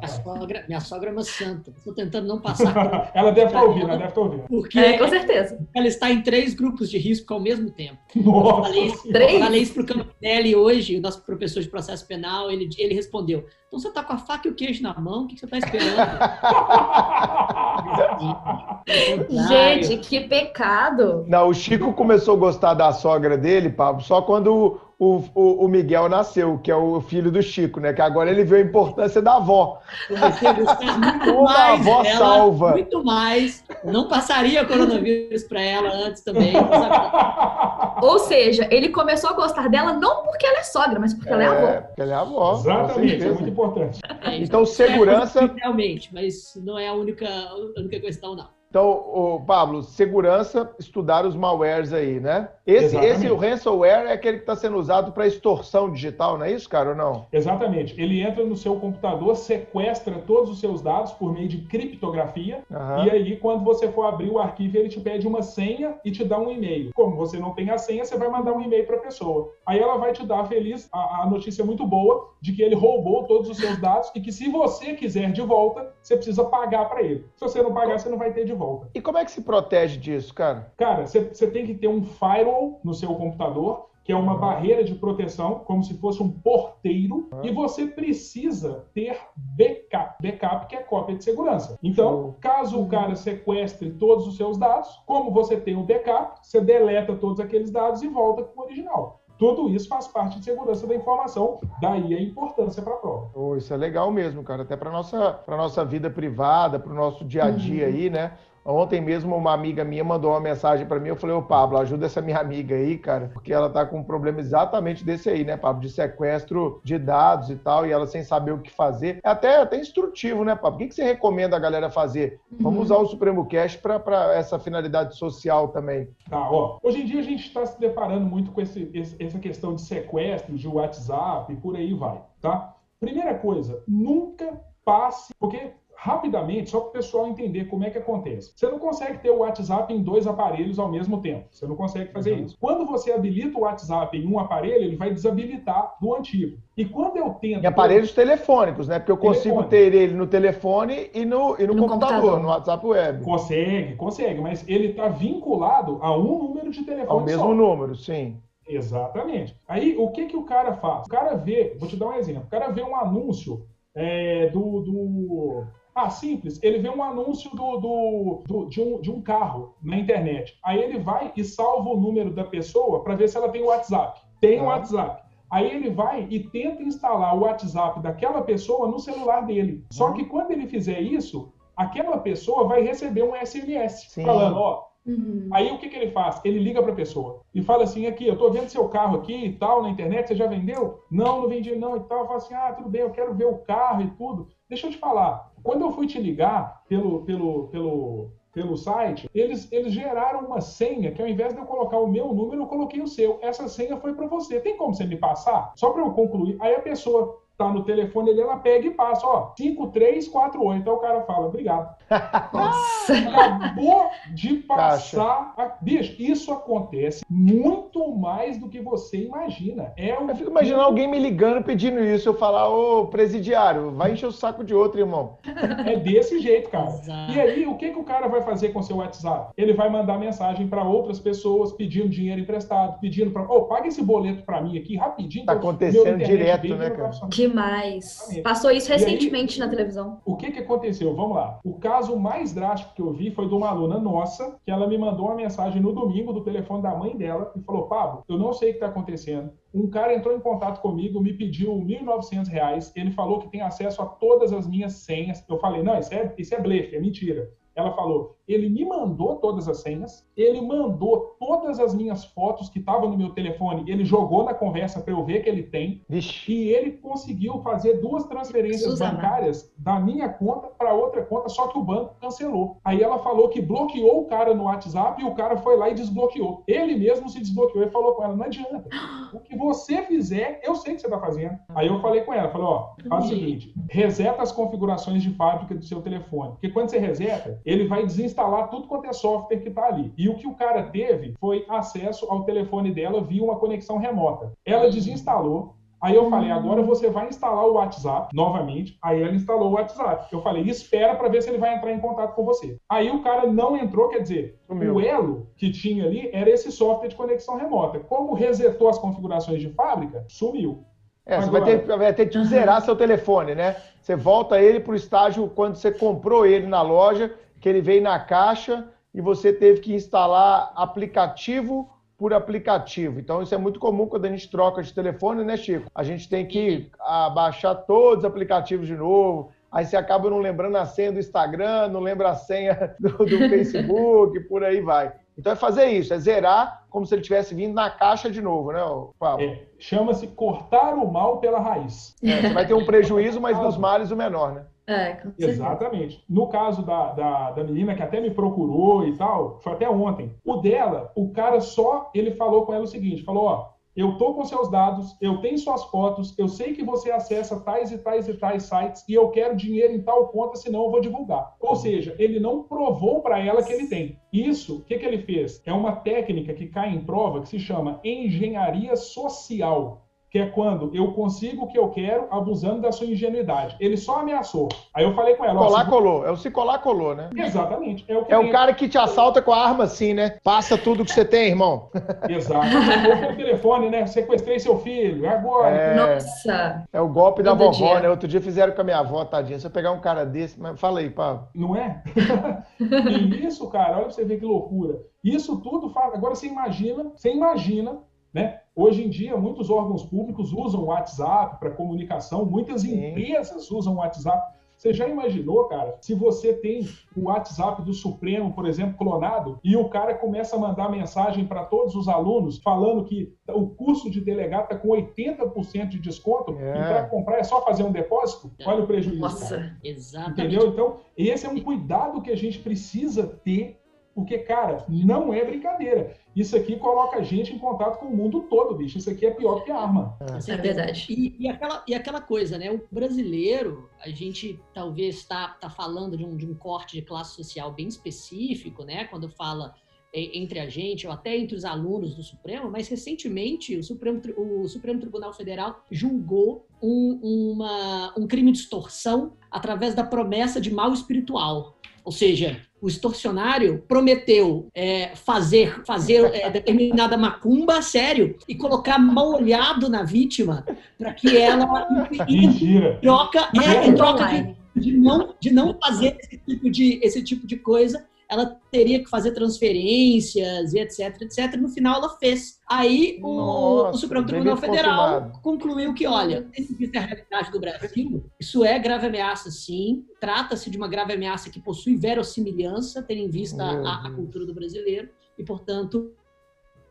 sogra, minha sogra é uma santa. Estou tentando não passar. ela deve estar ouvindo, ela deve estar ouvindo. Porque é, com certeza. Ela está em três grupos de risco ao mesmo tempo. Nossa, eu falei, isso, três? falei isso para o Campanelli hoje, o nosso professor de processo penal. Ele, ele respondeu: Então você está com a faca e o queijo na mão, o que você está esperando? Gente, que pecado! Não, o Chico começou a gostar da sogra dele, Pablo, só quando o, o, o, Miguel nasceu, que é o filho do Chico, né? Que agora ele viu a importância da avó. Muito mais, a avó ela, salva. Muito mais. Não passaria coronavírus para ela antes também. Ou seja, ele começou a gostar dela não porque ela é sogra, mas porque é, ela é avó. Porque ela é avó. Exatamente, é muito importante. É, então, segurança. É, realmente, mas não é a única, a única questão, não. Então, o Pablo, segurança, estudar os malwares aí, né? Esse, esse o ransomware é aquele que está sendo usado para extorsão digital, não é isso, cara, ou não? Exatamente. Ele entra no seu computador, sequestra todos os seus dados por meio de criptografia, uhum. e aí, quando você for abrir o arquivo, ele te pede uma senha e te dá um e-mail. Como você não tem a senha, você vai mandar um e-mail para a pessoa. Aí ela vai te dar feliz a, a notícia muito boa de que ele roubou todos os seus dados e que se você quiser de volta, você precisa pagar para ele. Se você não pagar, você não vai ter de volta volta. E como é que se protege disso, cara? Cara, você tem que ter um firewall no seu computador, que é uma uhum. barreira de proteção, como se fosse um porteiro, uhum. e você precisa ter backup, backup que é cópia de segurança. Então, caso o uhum. cara sequestre todos os seus dados, como você tem o backup, você deleta todos aqueles dados e volta com o original. Tudo isso faz parte de segurança da informação, daí a importância para a prova. Oh, isso é legal mesmo, cara, até para nossa para nossa vida privada, para o nosso dia a dia uhum. aí, né? Ontem mesmo uma amiga minha mandou uma mensagem para mim, eu falei, ô Pablo, ajuda essa minha amiga aí, cara, porque ela tá com um problema exatamente desse aí, né, Pablo, de sequestro de dados e tal, e ela sem saber o que fazer. É até, até instrutivo, né, Pablo? O que, que você recomenda a galera fazer? Uhum. Vamos usar o Supremo Cash para essa finalidade social também. Tá, ó. Hoje em dia a gente está se deparando muito com esse, esse, essa questão de sequestro de WhatsApp e por aí vai, tá? Primeira coisa, nunca passe, porque rapidamente, só para o pessoal entender como é que acontece. Você não consegue ter o WhatsApp em dois aparelhos ao mesmo tempo. Você não consegue fazer uhum. isso. Quando você habilita o WhatsApp em um aparelho, ele vai desabilitar do antigo. E quando eu tento. Em aparelhos telefônicos, né? Porque eu consigo telefone. ter ele no telefone e no, e no, no computador, computador, no WhatsApp web. Consegue, consegue, mas ele está vinculado a um número de telefone. Ao mesmo só. número, sim. Exatamente. Aí, o que, que o cara faz? O cara vê, vou te dar um exemplo, o cara vê um anúncio é, do, do ah, simples. Ele vê um anúncio do, do, do, de, um, de um carro na internet. Aí ele vai e salva o número da pessoa para ver se ela tem o WhatsApp. Tem o ah. WhatsApp. Aí ele vai e tenta instalar o WhatsApp daquela pessoa no celular dele. Só uhum. que quando ele fizer isso, aquela pessoa vai receber um SMS Sim. falando, ó, Uhum. Aí o que, que ele faz? Ele liga para a pessoa e fala assim: aqui, eu tô vendo seu carro aqui e tal na internet, você já vendeu? Não, não vendi não e tal. Eu falo assim: ah, tudo bem, eu quero ver o carro e tudo. Deixa eu te falar, quando eu fui te ligar pelo, pelo, pelo, pelo site, eles, eles geraram uma senha que ao invés de eu colocar o meu número, eu coloquei o seu. Essa senha foi para você. Tem como você me passar? Só para eu concluir. Aí a pessoa tá no telefone ali, ela pega e passa, ó, 5348. Então o cara fala, obrigado. Nossa! Acabou de passar. A... Bicho, isso acontece muito mais do que você imagina. É um... Eu fico imaginando alguém me ligando pedindo isso, eu falar, ô presidiário, vai encher o saco de outro, irmão. É desse jeito, cara. Exato. E aí, o que, que o cara vai fazer com seu WhatsApp? Ele vai mandar mensagem para outras pessoas pedindo dinheiro emprestado, pedindo para, ô, oh, paga esse boleto para mim aqui rapidinho. Tá acontecendo direto, né, cara? Demais. Passou isso recentemente aí, na televisão. O que, que aconteceu? Vamos lá. O caso mais drástico que eu vi foi de uma aluna nossa, que ela me mandou uma mensagem no domingo do telefone da mãe dela e falou: Pablo, eu não sei o que está acontecendo. Um cara entrou em contato comigo, me pediu R$ 1.900. Ele falou que tem acesso a todas as minhas senhas. Eu falei: não, isso é, isso é blefe, é mentira. Ela falou: ele me mandou todas as senhas, ele mandou todas as minhas fotos que estavam no meu telefone, ele jogou na conversa para eu ver que ele tem, Ixi. e ele conseguiu fazer duas transferências Suzana. bancárias da minha conta para outra conta, só que o banco cancelou. Aí ela falou que bloqueou o cara no WhatsApp e o cara foi lá e desbloqueou. Ele mesmo se desbloqueou e falou com ela: não adianta. O que você fizer, eu sei que você está fazendo. Aí eu falei com ela: falei, ó, faz o seguinte, reseta as configurações de fábrica do seu telefone, porque quando você reseta, ele vai desinstalar tudo quanto é software que está ali. E o que o cara teve foi acesso ao telefone dela via uma conexão remota. Ela desinstalou, Aí eu falei, agora você vai instalar o WhatsApp novamente. Aí ela instalou o WhatsApp. Eu falei, espera para ver se ele vai entrar em contato com você. Aí o cara não entrou, quer dizer, o, o elo que tinha ali era esse software de conexão remota. Como resetou as configurações de fábrica, sumiu. É, você vai ter, vai ter que zerar seu telefone, né? Você volta ele para o estágio quando você comprou ele na loja, que ele veio na caixa e você teve que instalar aplicativo por aplicativo. Então, isso é muito comum quando a gente troca de telefone, né, Chico? A gente tem que baixar todos os aplicativos de novo. Aí você acaba não lembrando a senha do Instagram, não lembra a senha do, do Facebook, por aí vai. Então é fazer isso, é zerar como se ele tivesse vindo na caixa de novo, né, Pablo? É, Chama-se cortar o mal pela raiz. É, você vai ter um prejuízo, mas dos males o menor, né? É, Exatamente. No caso da, da, da, menina que até me procurou e tal, foi até ontem. O dela, o cara só, ele falou com ela o seguinte, falou, ó, eu tô com seus dados, eu tenho suas fotos, eu sei que você acessa tais e tais e tais sites e eu quero dinheiro em tal conta, senão eu vou divulgar. Ou seja, ele não provou para ela que ele tem. Isso, o que, que ele fez? É uma técnica que cai em prova que se chama engenharia social que é quando eu consigo o que eu quero abusando da sua ingenuidade. Ele só ameaçou. Aí eu falei com ela... Colar, colou. É o se colar, colou, né? Exatamente. É o, é o cara que te assalta com a arma assim, né? Passa tudo que você tem, irmão. Exato. Ou pelo telefone, né? Sequestrei seu filho. Agora. É... Nossa. É o golpe da vovó, dia. né? Outro dia fizeram com a minha avó, tadinha. Se eu pegar um cara desse... Mas fala aí, Pablo. Não é? e isso, cara, olha pra você ver que loucura. Isso tudo faz... Agora você imagina, você imagina, né? Hoje em dia, muitos órgãos públicos usam o WhatsApp para comunicação, muitas Sim. empresas usam o WhatsApp. Você já imaginou, cara, se você tem o WhatsApp do Supremo, por exemplo, clonado, e o cara começa a mandar mensagem para todos os alunos falando que o curso de delegado está com 80% de desconto é. e para comprar é só fazer um depósito? Olha o prejuízo. Nossa, cara. exatamente. Entendeu? Então, esse é um cuidado que a gente precisa ter porque, cara, não é brincadeira. Isso aqui coloca a gente em contato com o mundo todo, bicho. Isso aqui é pior que arma. É, é verdade. E, e, aquela, e aquela coisa, né? O brasileiro, a gente talvez está tá falando de um, de um corte de classe social bem específico, né? Quando fala entre a gente, ou até entre os alunos do Supremo, mas recentemente o Supremo, o Supremo Tribunal Federal julgou um, uma, um crime de extorsão através da promessa de mal espiritual. Ou seja, o extorsionário prometeu é, fazer, fazer é, determinada macumba, sério, e colocar mal olhado na vítima para que ela, em, troca, é, em troca de, de, não, de não fazer esse tipo de, esse tipo de coisa, ela teria que fazer transferências e etc, etc. No final, ela fez. Aí o, Nossa, o Supremo Tribunal Federal consumado. concluiu que, olha, esse é a realidade do Brasil, isso é grave ameaça, sim. Trata-se de uma grave ameaça que possui verossimilhança, tendo em vista a, a, cultura do brasileiro, e, portanto,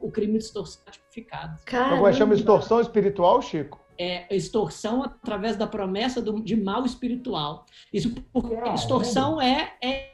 o crime de extorsão é tipificado. Agora chama extorsão espiritual, Chico? é, extorsão através da promessa do, de mal espiritual. Isso porque extorsão é, é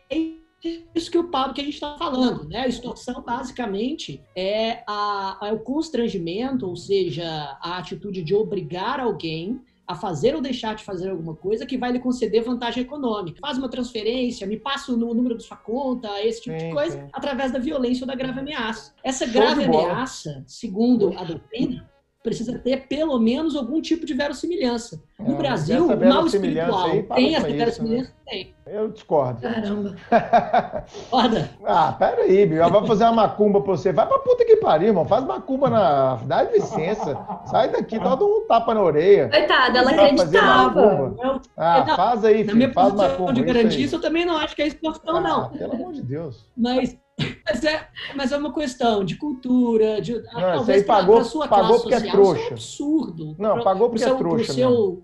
isso que o Pablo que a gente está falando, né? A extorsão basicamente é, a, o constrangimento, ou seja, a atitude de obrigar alguém a fazer ou deixar de fazer alguma coisa que vai lhe conceder vantagem econômica. Faz uma transferência, me passa o número da sua conta, esse tipo sim, de coisa, sim. através da violência ou da grave ameaça. Essa grave ameaça, segundo a doutrina, precisa ter pelo menos algum tipo de verossimilhança. No é, Brasil, o mal espiritual aí, tem essa verossimilhança? Né? Tem. Eu discordo. Caramba. Foda. Ah, peraí, Bill. Vai fazer uma macumba pra você. Vai pra puta que pariu, irmão. Faz macumba na. Dá licença. Sai daqui, dá um tapa na orelha. Coitada, ela acreditava. Ah, não, faz aí, filho. Na minha faz macumba. de garantia, eu também não acho que é extorsão, ah, não. Pelo amor de Deus. Mas mas é, mas é uma questão de cultura, de não, talvez a sua pagou porque é social, é trouxa. Isso é um absurdo. Não, pra, pagou porque é seu, é trouxa. Seu...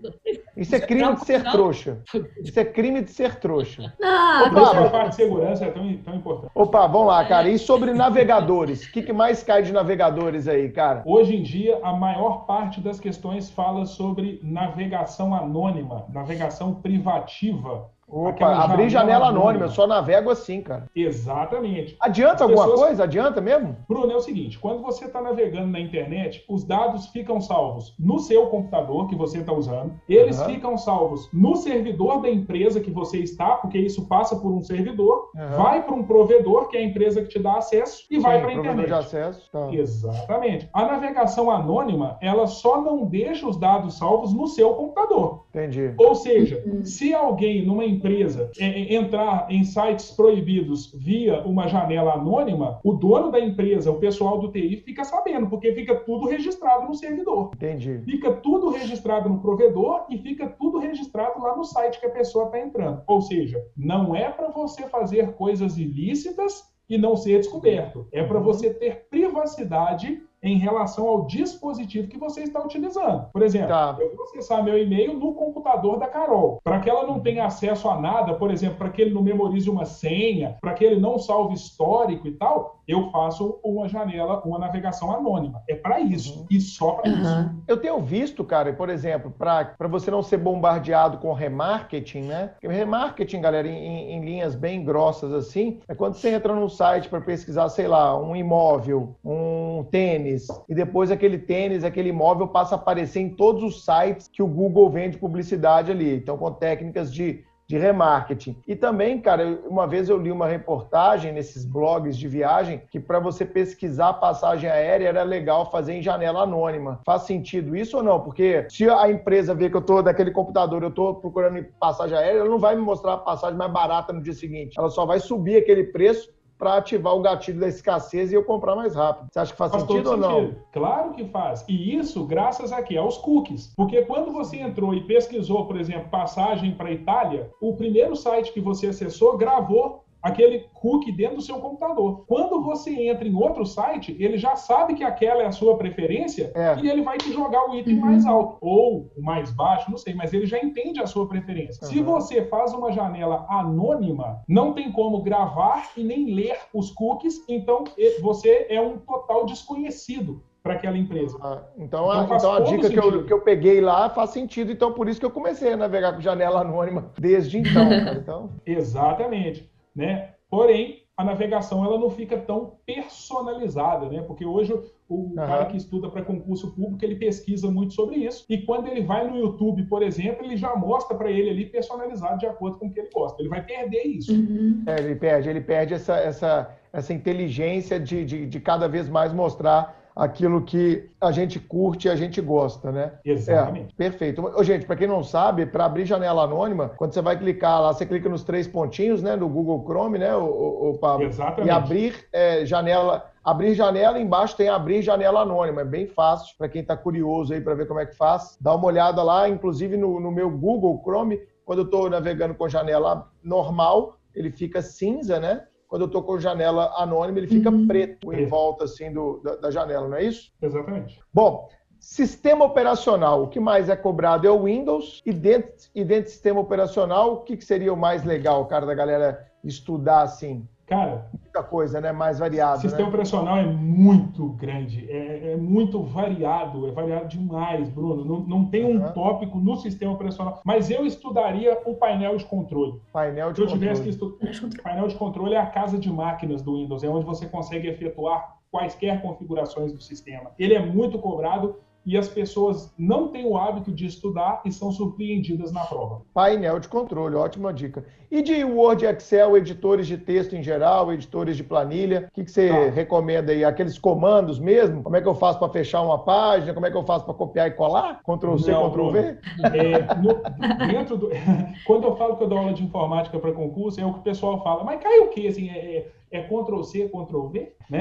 Isso é crime de ser trouxa. Isso é crime de ser trouxa. Ah, Opa, a parte de segurança é tão, tão importante. Opa, vamos lá, cara. E sobre navegadores? O que, que mais cai de navegadores aí, cara? Hoje em dia, a maior parte das questões fala sobre navegação anônima, navegação privativa Opa, abrir janela anônima, eu só navego assim, cara. Exatamente. Adianta As alguma pessoas... coisa? Adianta mesmo? Bruno, é o seguinte: quando você está navegando na internet, os dados ficam salvos no seu computador que você está usando, eles uhum. ficam salvos no servidor da empresa que você está, porque isso passa por um servidor, uhum. vai para um provedor, que é a empresa que te dá acesso, e Sim, vai para a internet. de acesso. Tá. Exatamente. A navegação anônima, ela só não deixa os dados salvos no seu computador. Entendi. Ou seja, uhum. se alguém numa empresa é, é, entrar em sites proibidos via uma janela anônima, o dono da empresa, o pessoal do TI, fica sabendo, porque fica tudo registrado no servidor. Entendi. Fica tudo registrado no provedor e fica tudo registrado lá no site que a pessoa está entrando. Ou seja, não é para você fazer coisas ilícitas e não ser descoberto. É para você ter privacidade em relação ao dispositivo que você está utilizando. Por exemplo, tá. eu vou acessar meu e-mail no computador da Carol. Para que ela não tenha acesso a nada, por exemplo, para que ele não memorize uma senha, para que ele não salve histórico e tal, eu faço uma janela, uma navegação anônima. É para isso uhum. e só para uhum. isso. Eu tenho visto, cara, por exemplo, para você não ser bombardeado com remarketing, né? Remarketing, galera, em, em linhas bem grossas assim, é quando você entra num site para pesquisar, sei lá, um imóvel, um tênis e depois aquele tênis, aquele imóvel passa a aparecer em todos os sites que o Google vende publicidade ali. Então, com técnicas de de remarketing. E também, cara, uma vez eu li uma reportagem nesses blogs de viagem que para você pesquisar passagem aérea era legal fazer em janela anônima. Faz sentido isso ou não? Porque se a empresa vê que eu estou daquele computador, eu estou procurando passagem aérea, ela não vai me mostrar a passagem mais barata no dia seguinte. Ela só vai subir aquele preço para ativar o gatilho da escassez e eu comprar mais rápido. Você acha que faz, faz sentido ou não? Sentido. Claro que faz. E isso graças a quê? Aos cookies. Porque quando você entrou e pesquisou, por exemplo, passagem para Itália, o primeiro site que você acessou gravou aquele cookie dentro do seu computador. Quando você entra em outro site, ele já sabe que aquela é a sua preferência é. e ele vai te jogar o item uhum. mais alto ou o mais baixo, não sei, mas ele já entende a sua preferência. Uhum. Se você faz uma janela anônima, não tem como gravar e nem ler os cookies, então você é um total desconhecido para aquela empresa. Ah, então, então, a, então a dica que eu, que eu peguei lá faz sentido, então por isso que eu comecei a navegar com janela anônima desde então. Então... Exatamente né? Porém, a navegação ela não fica tão personalizada, né? Porque hoje o uhum. cara que estuda para concurso público ele pesquisa muito sobre isso e quando ele vai no YouTube, por exemplo, ele já mostra para ele ali personalizado de acordo com o que ele gosta. Ele vai perder isso. Uhum. É, ele perde, ele perde essa, essa, essa inteligência de, de, de cada vez mais mostrar aquilo que a gente curte e a gente gosta, né? Exatamente. É, perfeito. Ô, gente, para quem não sabe, para abrir janela anônima, quando você vai clicar lá, você clica nos três pontinhos, né, do Google Chrome, né, o, o Pablo? Exatamente. E abrir é, janela Abrir janela, embaixo tem abrir janela anônima. É bem fácil para quem está curioso aí para ver como é que faz. Dá uma olhada lá, inclusive no, no meu Google Chrome, quando eu estou navegando com janela normal, ele fica cinza, né? Quando eu estou com janela anônima, ele fica uhum. preto em volta assim do, da, da, janela, não é isso? Exatamente. Bom, sistema operacional, o que mais é cobrado é o Windows, e dentro, e dentro do sistema operacional, o que, que seria o mais legal, cara, da galera estudar assim? Cara, muita coisa, né? Mais variado. O sistema né? operacional é muito grande, é, é, muito variado, é variado demais, Bruno. Não, não tem um uhum. tópico no sistema operacional, mas eu estudaria o painel de controle. Painel de Se eu tivesse que estudar. painel de controle é a casa de máquinas do Windows, é onde você consegue efetuar quaisquer configurações do sistema. Ele é muito cobrado e as pessoas não têm o hábito de estudar e são surpreendidas na prova. Painel de controle, ótima dica. E de Word, Excel, editores de texto em geral, editores de planilha, o que, que você tá. recomenda aí? Aqueles comandos mesmo? Como é que eu faço para fechar uma página? Como é que eu faço para copiar e colar? Ctrl C, não, Ctrl V? É, no, dentro do, quando eu falo que eu dou aula de informática para concurso, é o que o pessoal fala, mas cai o quê? Assim, é, é é Ctrl C, Ctrl V, né?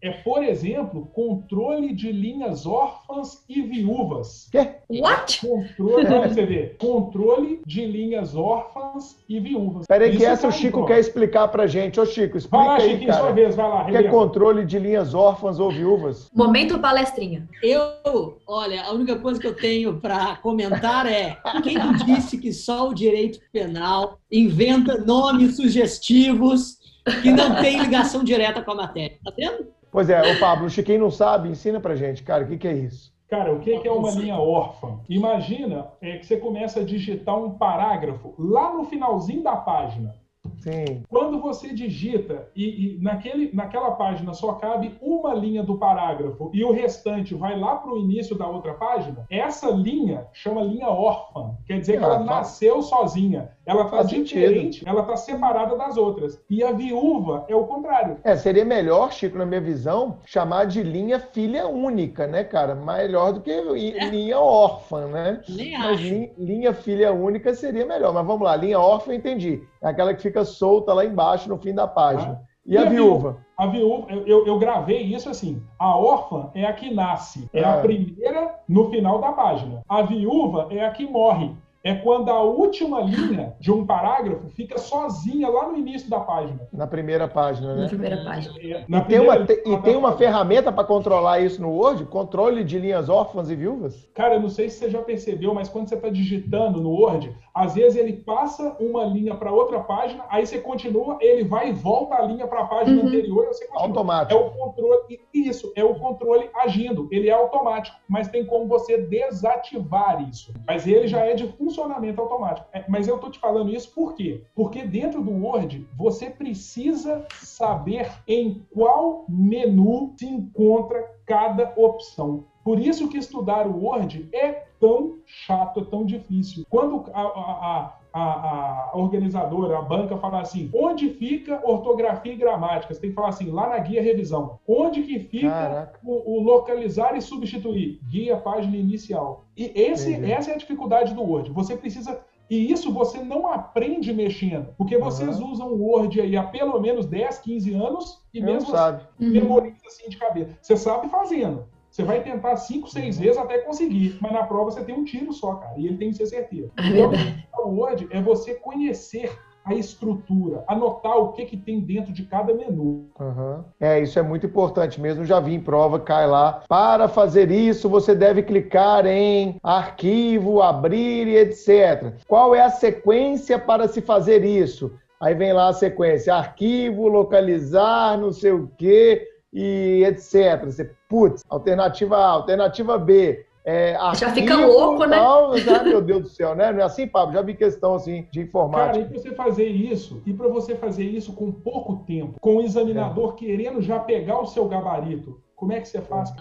é, por exemplo, controle de linhas órfãs e viúvas. Quê? What? Controle, olha você ver, controle de linhas órfãs e viúvas. Peraí que essa o Chico quer explicar pra gente. Ô Chico, explica vai lá, aí, cara. sua vez, vai lá. Que é controle de linhas órfãs ou viúvas? Momento palestrinha. Eu, olha, a única coisa que eu tenho para comentar é quem disse que só o direito penal inventa nomes sugestivos que não tem ligação direta com a matéria. Tá vendo? Pois é, o Pablo, o Chiquinho não sabe, ensina pra gente, cara, o que, que é isso? Cara, o que, que é uma linha órfã? Imagina é, que você começa a digitar um parágrafo lá no finalzinho da página. Sim. Quando você digita e, e, naquele, naquela página só cabe uma linha do parágrafo e o restante vai lá para o início da outra página, essa linha chama linha órfã. Quer dizer que ela Ah, faz- nasceu sozinha. Ela está Faz sentido. diferente, ela está separada das outras. E a viúva é o contrário. É, seria melhor, Chico, na minha visão, chamar de linha filha única, né, cara? Melhor do que i- linha órfã, né? Nem Mas acho. lin- linha filha única seria melhor. Mas vamos lá, linha órfã, eu entendi. É aquela que fica solta lá embaixo no fim da página. E, E a a viúva? A viúva, eu, eu, gravei isso assim. A órfã é a que nasce, é a Ah. primeira no final da página. A viúva é a que morre. É quando a última linha de um parágrafo fica sozinha lá no início da página. Na primeira página, Na né? primeira página. É, na E tem, uma, primeira te- e tem uma ferramenta para controlar isso no Word? Controle de linhas órfãs e viúvas? Cara, eu não sei se você já percebeu, mas quando você está digitando no Word, às vezes ele passa uma linha para outra página, aí você continua, ele vai e volta a linha para a página Uhum. anterior e você continua. É Automático. o controle, isso, é o controle agindo. Ele é automático, mas tem como você desativar isso. Mas ele já é de funcionamento automático. É, mas eu tô te falando isso por quê? Porque dentro do Word, você precisa saber em qual menu se encontra cada opção. Por isso que estudar o Word é tão chato, é tão difícil. Quando a, a- a- a- organizadora, a banca, fala assim, onde fica ortografia e gramática? Você tem que falar assim, lá na guia revisão. Onde que fica o, o localizar e substituir? Guia, página inicial. E esse, Entendi. essa é a dificuldade do Word. Você precisa... E isso você não aprende mexendo, porque vocês Uhum. usam o Word aí há pelo menos 10, 15 anos e Não mesmo assim sabe. Uhum. memoriza assim de cabeça. Você sabe fazendo. Você vai tentar cinco, seis Uhum. vezes até conseguir, mas na prova você tem um tiro só, cara, e ele tem que ser certeiro. É Então, o Word é você conhecer a estrutura, anotar o que, que tem dentro de cada menu. Aham. É, isso é muito importante mesmo. Já vi em prova, cai lá. Para fazer isso, você deve clicar em arquivo, abrir e etc. Qual é a sequência para se fazer isso? Aí vem lá a sequência: arquivo, localizar, não sei o quê e etc. Você, putz, alternativa A, alternativa B. É, Já arquivo, fica louco, né? tal, já, meu Deus do céu, né? Não é assim, Pablo? Já vi questão assim de Cara, informática. e para você fazer isso, e para você fazer isso com pouco tempo, com o examinador querendo já pegar o seu gabarito, como é que você faz?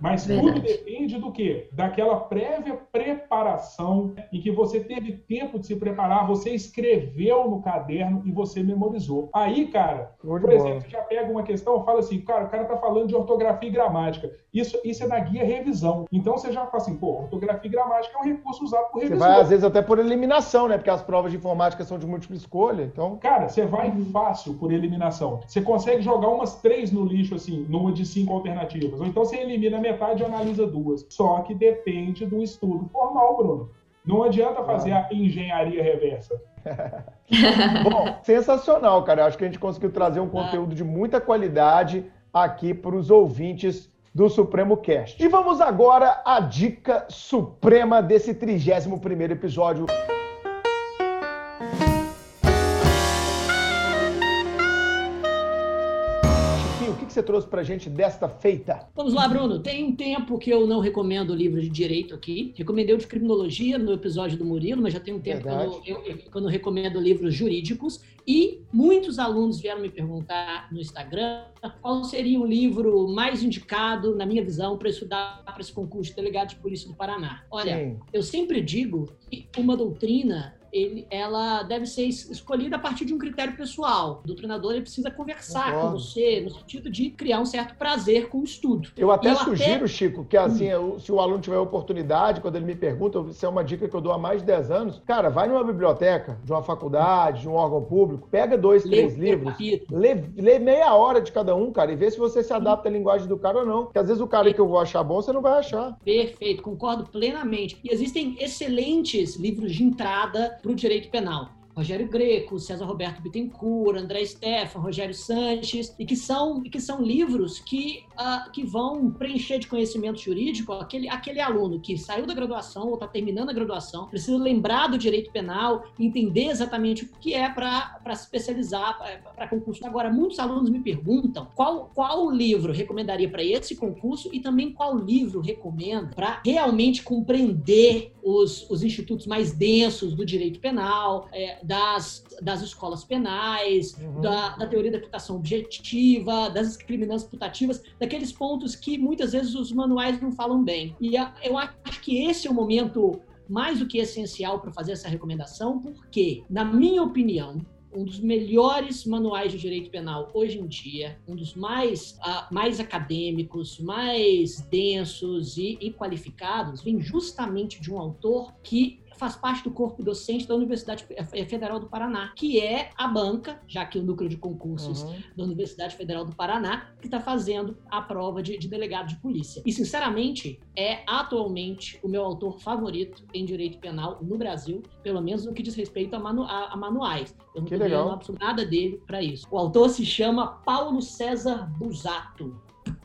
Mas tudo Verdade. depende do quê? Daquela prévia preparação em que você teve tempo de se preparar, você escreveu no caderno e você memorizou. Aí, cara, de por bola. exemplo, você já pega uma questão, fala assim, cara, o cara tá falando de ortografia e gramática. Isso, isso é na guia revisão. Então você já fala assim, pô, ortografia e gramática é um recurso usado por Você revisor. vai, às vezes, até por eliminação, né? Porque as provas de informática são de múltipla escolha. Então, Cara, você vai fácil por eliminação. Você consegue jogar umas três no lixo, assim, numa de cinco alternativas. Ou então você elimina metade analisa duas. Só que depende do estudo formal, Bruno. Não adianta fazer a engenharia reversa. bom, sensacional, cara. Eu Acho que a gente conseguiu trazer um conteúdo de muita qualidade aqui para os ouvintes do Supremo Cast. E vamos agora à dica suprema desse 31º episódio. Você trouxe pra gente desta feita? Vamos lá, Bruno. Tem um tempo que eu não recomendo livro de direito aqui. Recomendei o de criminologia no episódio do Murilo, mas já tem um tempo que eu não, eu- eu não recomendo livros jurídicos. E muitos alunos vieram me perguntar no Instagram qual seria o livro mais indicado, na minha visão, para estudar para esse concurso de delegado de polícia do Paraná. Olha, Sim. eu sempre digo que uma doutrina ele- ela deve ser es- escolhida a partir de um critério pessoal. O doutrinador ele precisa conversar Concordo. com você no sentido de criar um certo prazer com o estudo. Eu até Eu sugiro, até- Chico, que assim, eu- se o aluno tiver oportunidade, quando ele me pergunta, isso é uma dica que eu dou há mais de 10 anos, cara, vai numa biblioteca, de uma faculdade, de um órgão público, pega dois, Lê três livros, lê, lê meia hora de cada um, cara, e vê se você se adapta à linguagem do cara ou não. Porque às vezes o cara que eu vou achar bom, você não vai achar. Perfeito, concordo plenamente. E existem excelentes livros de entrada para o direito penal. Rogério Greco, César Roberto Bittencourt, André Stefan, Rogério Sanches, e que são, que são livros que, uh, que vão preencher de conhecimento jurídico aquele, aquele aluno que saiu da graduação ou está terminando a graduação, precisa lembrar do direito penal, entender exatamente o que é para se especializar para concurso. Agora, muitos alunos me perguntam qual, qual livro recomendaria para esse concurso e também qual livro recomenda para realmente compreender os, os institutos mais densos do direito penal, é, das, das escolas penais, uhum. da, da teoria da aplicação objetiva, das discriminantes putativas, daqueles pontos que muitas vezes os manuais não falam bem. E a, eu acho que esse é o momento mais do que essencial para fazer essa recomendação, porque, na minha opinião, um dos melhores manuais de direito penal hoje em dia, um dos mais, uh, mais acadêmicos, mais densos e, e qualificados, vem justamente de um autor que faz parte do corpo docente da Universidade Federal do Paraná, que é a banca, já que o núcleo de concursos uhum. da Universidade Federal do Paraná, que está fazendo a prova de, de, delegado de polícia. E, sinceramente, é atualmente o meu autor favorito em direito penal no Brasil, pelo menos no que diz respeito a, manu a, a manuais. Eu não estou nada dele para isso. O autor se chama Paulo César Busato.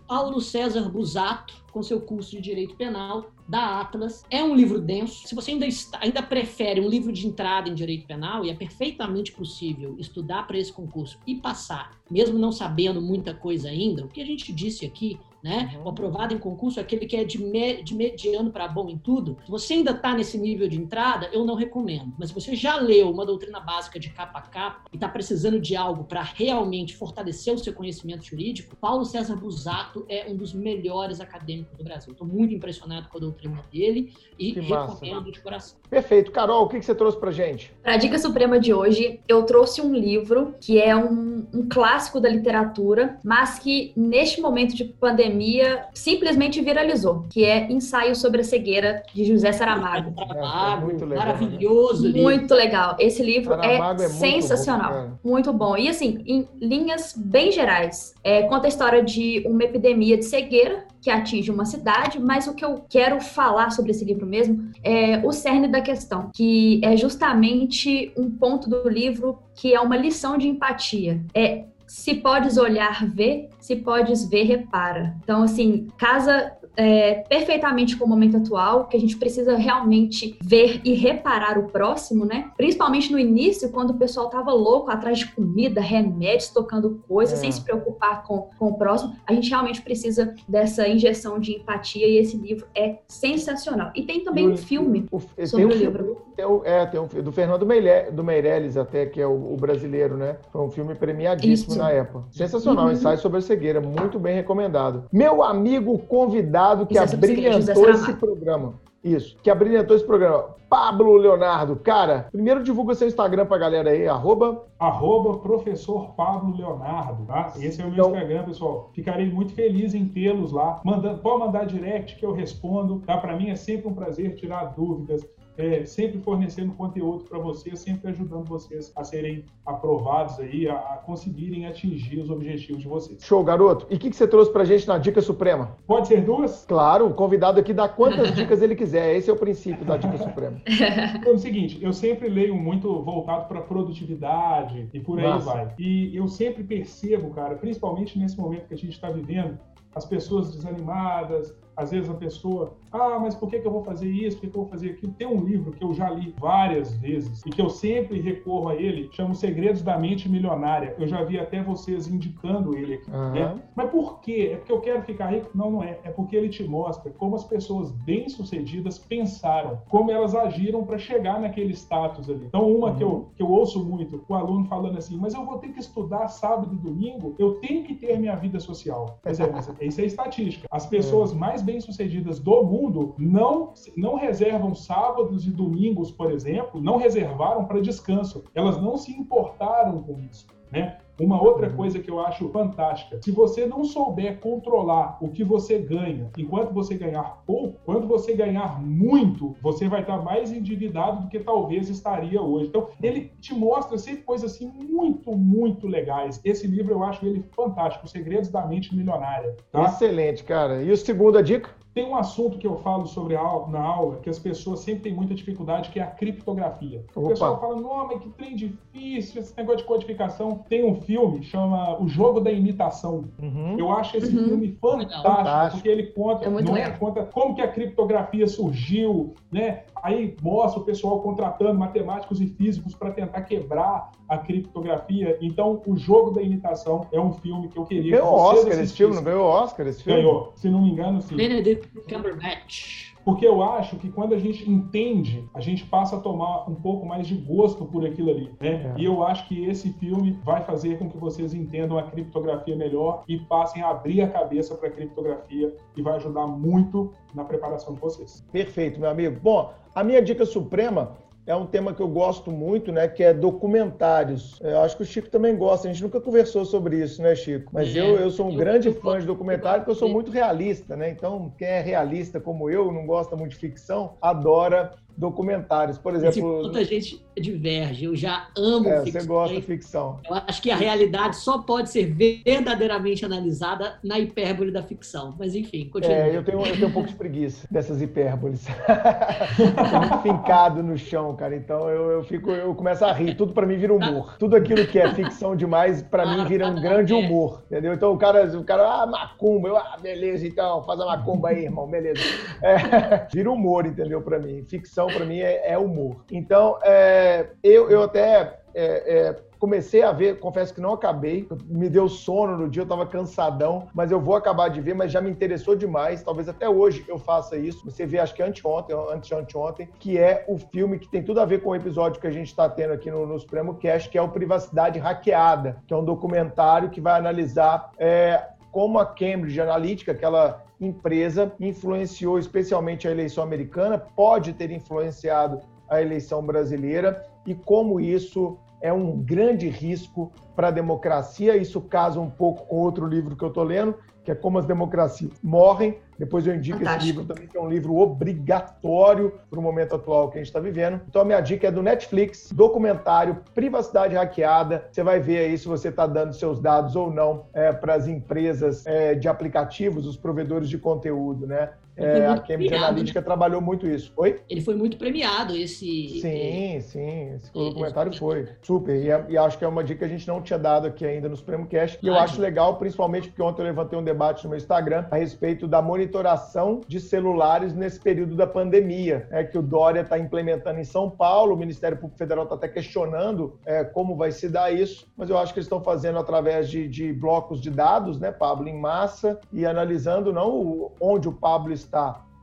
Paulo César Busato, com seu curso de Direito Penal da Atlas. É um livro denso. Se você ainda, está, ainda prefere um livro de entrada em Direito Penal, e é perfeitamente possível estudar para esse concurso e passar, mesmo não sabendo muita coisa ainda, o que a gente disse aqui né? Uhum. O aprovado em concurso é aquele que é de, me, de mediano para bom em tudo. Se você ainda está nesse nível de entrada, eu não recomendo. Mas se você já leu uma doutrina básica de capa a capa e está precisando de algo para realmente fortalecer o seu conhecimento jurídico, Paulo César Busato é um dos melhores acadêmicos do Brasil. Estou muito impressionado com a doutrina dele e que recomendo massa. de coração. Perfeito. Carol, o que, que você trouxe para gente? Para a Dica Suprema de hoje, eu trouxe um livro que é um, um clássico da literatura, mas que neste momento de pandemia pandemia simplesmente viralizou, que é Ensaio sobre a Cegueira, de José Saramago. Saramago, é, muito legal, maravilhoso. Né? Muito legal. Esse livro é, é, sensacional. Muito bom, muito bom. E assim, em linhas bem gerais, é, conta a história de uma epidemia de cegueira que atinge uma cidade, mas o que eu quero falar sobre esse livro mesmo é o cerne da questão, que é justamente um ponto do livro que é uma lição de empatia. É se podes olhar, vê, se podes ver, repara. Então, assim, casa é, perfeitamente com o momento atual, que a gente precisa realmente ver e reparar o próximo, né? Principalmente no início, quando o pessoal tava louco atrás de comida, remédios, tocando coisas, é. sem se preocupar com, com o próximo. A gente realmente precisa dessa injeção de empatia e esse livro é sensacional. E tem também um filme o, sobre o, livro. Tem o, é, tem um do Fernando Meirelles, do Meirelles até, que é o, o, brasileiro, né? Foi um filme premiadíssimo Isso. na época. Sensacional, uhum. ensaio sobre a cegueira, muito bem recomendado. Meu amigo convidado convidado que Isso abrilhantou esse programa. Isso, que abrilhantou esse programa. Pablo Leonardo, cara, primeiro divulga seu Instagram pra galera aí, arroba... Arroba professor Pablo Leonardo, tá? Esse é o meu então... Instagram, pessoal. Ficarei muito feliz em tê-los lá. Mandando, pode mandar direct que eu respondo, tá? Para mim é sempre um prazer tirar dúvidas, é, sempre fornecendo conteúdo para vocês, sempre ajudando vocês a serem aprovados aí, a, a, conseguirem atingir os objetivos de vocês. Show, garoto. E o que, que, você trouxe para gente na Dica Suprema? Pode ser duas? Claro, o convidado aqui dá quantas dicas ele quiser. Esse é o princípio da Dica Suprema. Então, é o seguinte, eu sempre leio muito voltado para produtividade e por aí Nossa. vai. E eu sempre percebo, cara, principalmente nesse momento que a gente está vivendo, as pessoas desanimadas, às vezes a pessoa, ah, mas por que, que eu vou fazer isso? Por que, que eu vou fazer aquilo? Tem um livro que eu já li várias vezes e que eu sempre recorro a ele, chama Segredos da Mente Milionária. Eu já vi até vocês indicando ele aqui. Uhum. Né? Mas por quê? É porque eu quero ficar rico? Não, não é. É porque ele te mostra como as pessoas bem-sucedidas pensaram, como elas agiram para chegar naquele status ali. Então, uma uhum. que, eu, que eu ouço muito, o aluno falando assim, mas eu vou ter que estudar sábado e domingo, eu tenho que ter minha vida social. Quer dizer, isso é estatística. As pessoas mais mais bem-sucedidas do mundo não, não reservam sábados e domingos, por exemplo, não reservaram para descanso. Elas não se importaram com isso. Né? Uma outra coisa que eu acho fantástica: se você não souber controlar o que você ganha, enquanto você ganhar pouco, quando você ganhar muito, você vai estar mais endividado do que talvez estaria hoje. Então, ele te mostra sempre coisas assim muito, muito legais. Esse livro eu acho ele fantástico, Os Segredos da Mente Milionária. Tá? Excelente, cara. E a segunda dica? Tem um assunto que eu falo sobre a, na aula que as pessoas sempre têm muita dificuldade, que é a criptografia. Opa. O pessoal fala, não, mas que trem difícil, esse negócio de codificação. Tem um filme, chama O Jogo da Imitação. Uhum. Eu acho esse uhum. filme fantástico, fantástico, porque ele conta, é não é, conta como que a criptografia surgiu, né? Aí mostra o pessoal contratando matemáticos e físicos para tentar quebrar a criptografia. Então, o jogo da imitação é um filme que eu queria. Ganhou Oscar esse filme, não ganhou Oscar esse filme? Ganhou, se não me engano, sim. Benedict Cumberbatch. Porque eu acho que quando a gente entende, a gente passa a tomar um pouco mais de gosto por aquilo ali. Né? É. E eu acho que esse filme vai fazer com que vocês entendam a criptografia melhor e passem a abrir a cabeça para a criptografia e vai ajudar muito na preparação de vocês. Perfeito, meu amigo. Bom, a minha dica suprema é um tema que eu gosto muito, né? Que é documentários. Eu acho que o Chico também gosta. A gente nunca conversou sobre isso, né, Chico? Mas é, eu, eu sou um eu, grande eu, fã de documentário porque eu sou muito realista, né? Então, quem é realista como eu, não gosta muito de ficção, adora documentários. Por exemplo. Muita gente diverge. Eu já amo é, ficção. Você gosta de ficção. Eu acho que a realidade só pode ser verdadeiramente analisada na hipérbole da ficção. Mas enfim, continua. É, eu tenho, eu tenho um pouco de preguiça dessas hipérboles. Estou muito fincado no chão, cara. Então eu, eu fico, eu começo a rir. Tudo para mim vira humor. Tudo aquilo que é ficção demais, para mim vira um grande humor. Entendeu? Então o cara, o cara, ah, macumba. Eu, ah, beleza, então, faz a macumba aí, irmão, beleza. É, vira humor, entendeu? Para mim. Ficção para mim é, é, humor. Então, é, eu, eu até é, é, comecei a ver, confesso que não acabei, me deu sono no dia, eu estava cansadão, mas eu vou acabar de ver, mas já me interessou demais, talvez até hoje eu faça isso. Você vê, acho que anteontem, antes anteontem, que é o filme que tem tudo a ver com o episódio que a gente está tendo aqui no, no Supremo Cast, que é o Privacidade Hackeada, que é um documentário que vai analisar é, como a Cambridge Analytica, aquela empresa, influenciou especialmente a eleição americana, pode ter influenciado a eleição brasileira e como isso é um grande risco para a democracia. Isso casa um pouco com outro livro que eu estou lendo, que é Como as Democracias Morrem. Depois eu indico Fantástico. esse livro também, que é um livro obrigatório para o momento atual que a gente está vivendo. Então a minha dica é do Netflix, documentário Privacidade Hackeada. Você vai ver aí se você está dando seus dados ou não é, para as empresas é, de aplicativos, os provedores de conteúdo, né? É, a Cambridge premiado, Analytica né? trabalhou muito isso. Oi? Ele foi muito premiado, esse. Sim, sim. Esse documentário foi. Super. E, é, e, acho que é uma dica que a gente não tinha dado aqui ainda no Supremo Cash. E eu acho legal, principalmente porque ontem eu levantei um debate no meu Instagram a respeito da monitoração de celulares nesse período da pandemia, é, que o Dória está implementando em São Paulo. O Ministério Público Federal está até questionando é, como vai se dar isso, mas eu acho que eles estão fazendo através de, de blocos de dados, né, Pablo, em massa, e analisando não onde o Pablo está,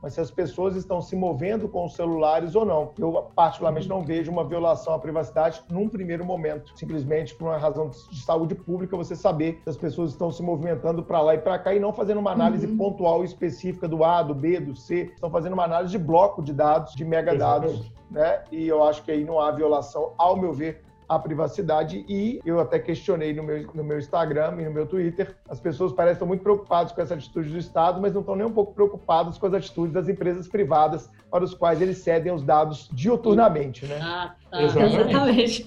mas se as pessoas estão se movendo com os celulares ou não. Eu, particularmente, não vejo uma violação à privacidade num primeiro momento. Simplesmente por uma razão de saúde pública, você saber se as pessoas estão se movimentando para lá e para cá e não fazendo uma análise uhum. pontual e específica do A, do B, do C. Estão fazendo uma análise de bloco de dados, de megadados, né? E eu acho que aí não há violação, ao meu ver, a privacidade e eu até questionei no meu, no meu Instagram e no meu Twitter. As pessoas parecem estar muito preocupadas com essa atitude do Estado, mas não estão nem um pouco preocupadas com as atitudes das empresas privadas para os quais eles cedem os dados diuturnamente, né? Ah, tá. Exatamente.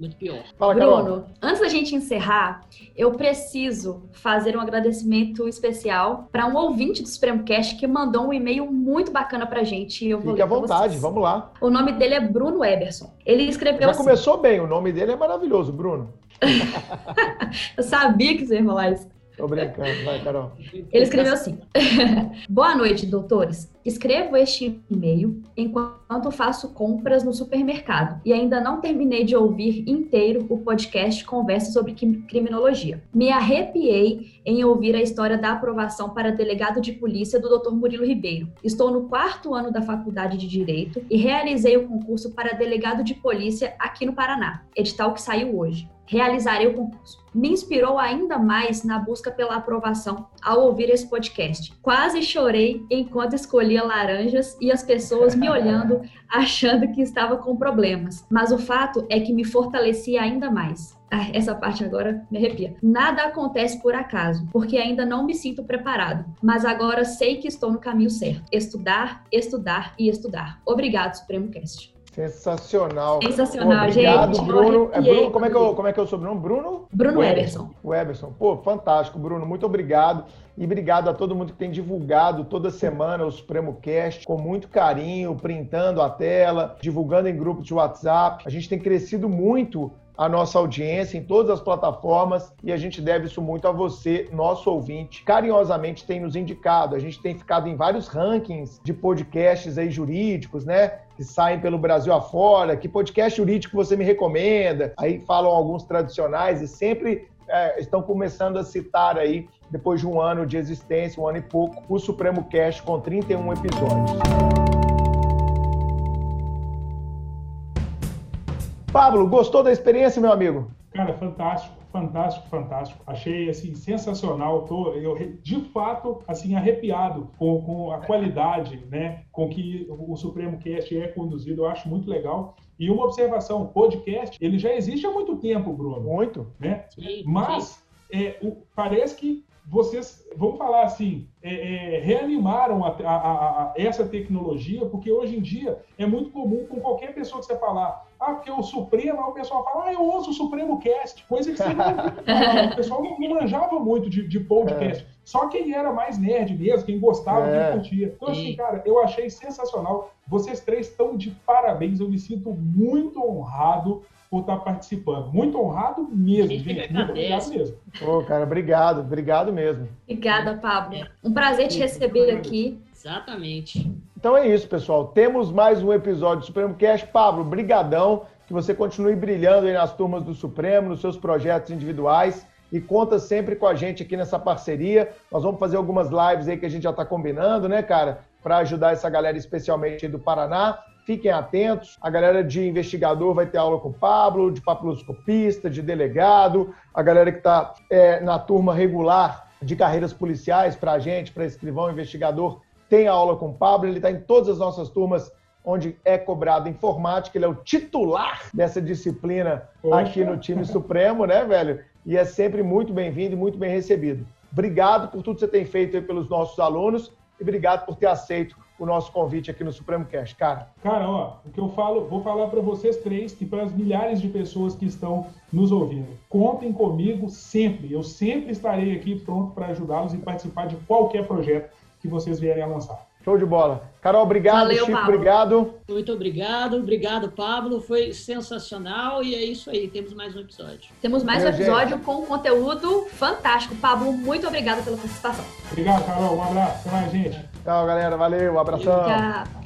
Muito pior. Fala, Bruno, Carol. antes da gente encerrar, eu preciso fazer um agradecimento especial para um ouvinte do Supremo Cast que mandou um e-mail muito bacana para a gente. Eu vou Fique à vontade, vamos lá. O nome dele é Bruno Eberson. Ele escreveu Já assim, começou bem, o nome dele é maravilhoso, Bruno. eu sabia que você ia falar isso. Tô brincando, vai, Carol. Ele escreveu assim: Boa noite, doutores. Escrevo este e-mail enquanto faço compras no supermercado e ainda não terminei de ouvir inteiro o podcast Conversa sobre Criminologia. Me arrepiei em ouvir a história da aprovação para delegado de polícia do Dr. Murilo Ribeiro. Estou no quarto ano da Faculdade de Direito e realizei o concurso para delegado de polícia aqui no Paraná, edital que saiu hoje. Realizarei o concurso. Me inspirou ainda mais na busca pela aprovação ao ouvir esse podcast. Quase chorei enquanto escolhia laranjas e as pessoas me olhando, achando que estava com problemas. Mas o fato é que me fortalecia ainda mais. Ah, essa parte agora me arrepia. Nada acontece por acaso, porque ainda não me sinto preparado, mas agora sei que estou no caminho certo. Estudar, estudar e estudar. Obrigado, Supremo Cast. Sensacional. Sensacional, Pô, obrigado, gente. Bruno. É Bruno como, é que eu, como é que é o sobrenome? Bruno? Bruno Everson. O Everson. Pô, fantástico, Bruno. Muito obrigado. E obrigado a todo mundo que tem divulgado toda semana o Supremo Cast com muito carinho, printando a tela, divulgando em grupos de WhatsApp. A gente tem crescido muito a nossa audiência em todas as plataformas e a gente deve isso muito a você, nosso ouvinte. Carinhosamente tem nos indicado. A gente tem ficado em vários rankings de podcasts aí jurídicos, né? Que saem pelo Brasil afora. Que podcast jurídico você me recomenda? Aí falam alguns tradicionais e sempre é, estão começando a citar aí, depois de um ano de existência, um ano e pouco, o Supremo Cast com 31 episódios. Pablo, gostou da experiência, meu amigo? Cara, fantástico, fantástico, fantástico. Achei assim sensacional. Tô eu de fato assim arrepiado com, com a qualidade, né, com que o Supremo Cast é conduzido. Eu acho muito legal. E uma observação, o podcast, ele já existe há muito tempo, Bruno. Muito. Né? Sim, Mas sim. É, o, parece que vocês, vamos falar assim, é, é, reanimaram a, a, a, essa tecnologia, porque hoje em dia é muito comum com qualquer pessoa que você falar, ah, porque o Supremo, aí o pessoal fala, ah, eu ouço o Supremo Cast, coisa que você não, o pessoal não, não manjava muito de, de podcast, é. só quem era mais nerd mesmo, quem gostava, quem é. curtia. Então, assim, cara, eu achei sensacional. Vocês três estão de parabéns, eu me sinto muito honrado por estar participando. Muito honrado mesmo, gente. Muito obrigado mesmo. Ô, cara, obrigado, obrigado mesmo. Obrigada, Pablo. Um prazer te receber aqui. Exatamente. Então é isso, pessoal. Temos mais um episódio do Supremo Cast. Pablo, brigadão. Que você continue brilhando aí nas turmas do Supremo, nos seus projetos individuais e conta sempre com a gente aqui nessa parceria. Nós vamos fazer algumas lives aí que a gente já está combinando, né, cara? Para ajudar essa galera, especialmente aí do Paraná. Fiquem atentos. A galera de investigador vai ter aula com o Pablo, de papiloscopista, de delegado. A galera que está é, na turma regular de carreiras policiais para a gente, para escrivão, investigador, tem aula com o Pablo. Ele está em todas as nossas turmas onde é cobrado informática. Ele é o titular dessa disciplina Poxa. aqui no time Supremo, né, velho? E é sempre muito bem-vindo e muito bem recebido. Obrigado por tudo que você tem feito aí pelos nossos alunos e obrigado por ter aceito o nosso convite aqui no Supremo Cast, cara. Cara, ó, o que eu falo, vou falar para vocês três e para as milhares de pessoas que estão nos ouvindo. Contem comigo sempre. Eu sempre estarei aqui pronto para ajudá-los e participar de qualquer projeto que vocês vierem a lançar. Show de bola. Carol, obrigado. Valeu, Chico, Pablo. obrigado. Muito obrigado. Obrigado, Pablo. Foi sensacional. E é isso aí. Temos mais um episódio. Temos mais um episódio gente. com conteúdo fantástico. Pablo, muito obrigado pela participação. Obrigado, Carol. Um abraço. Até mais, gente. Tchau, galera. Valeu. Um abração. Tchau.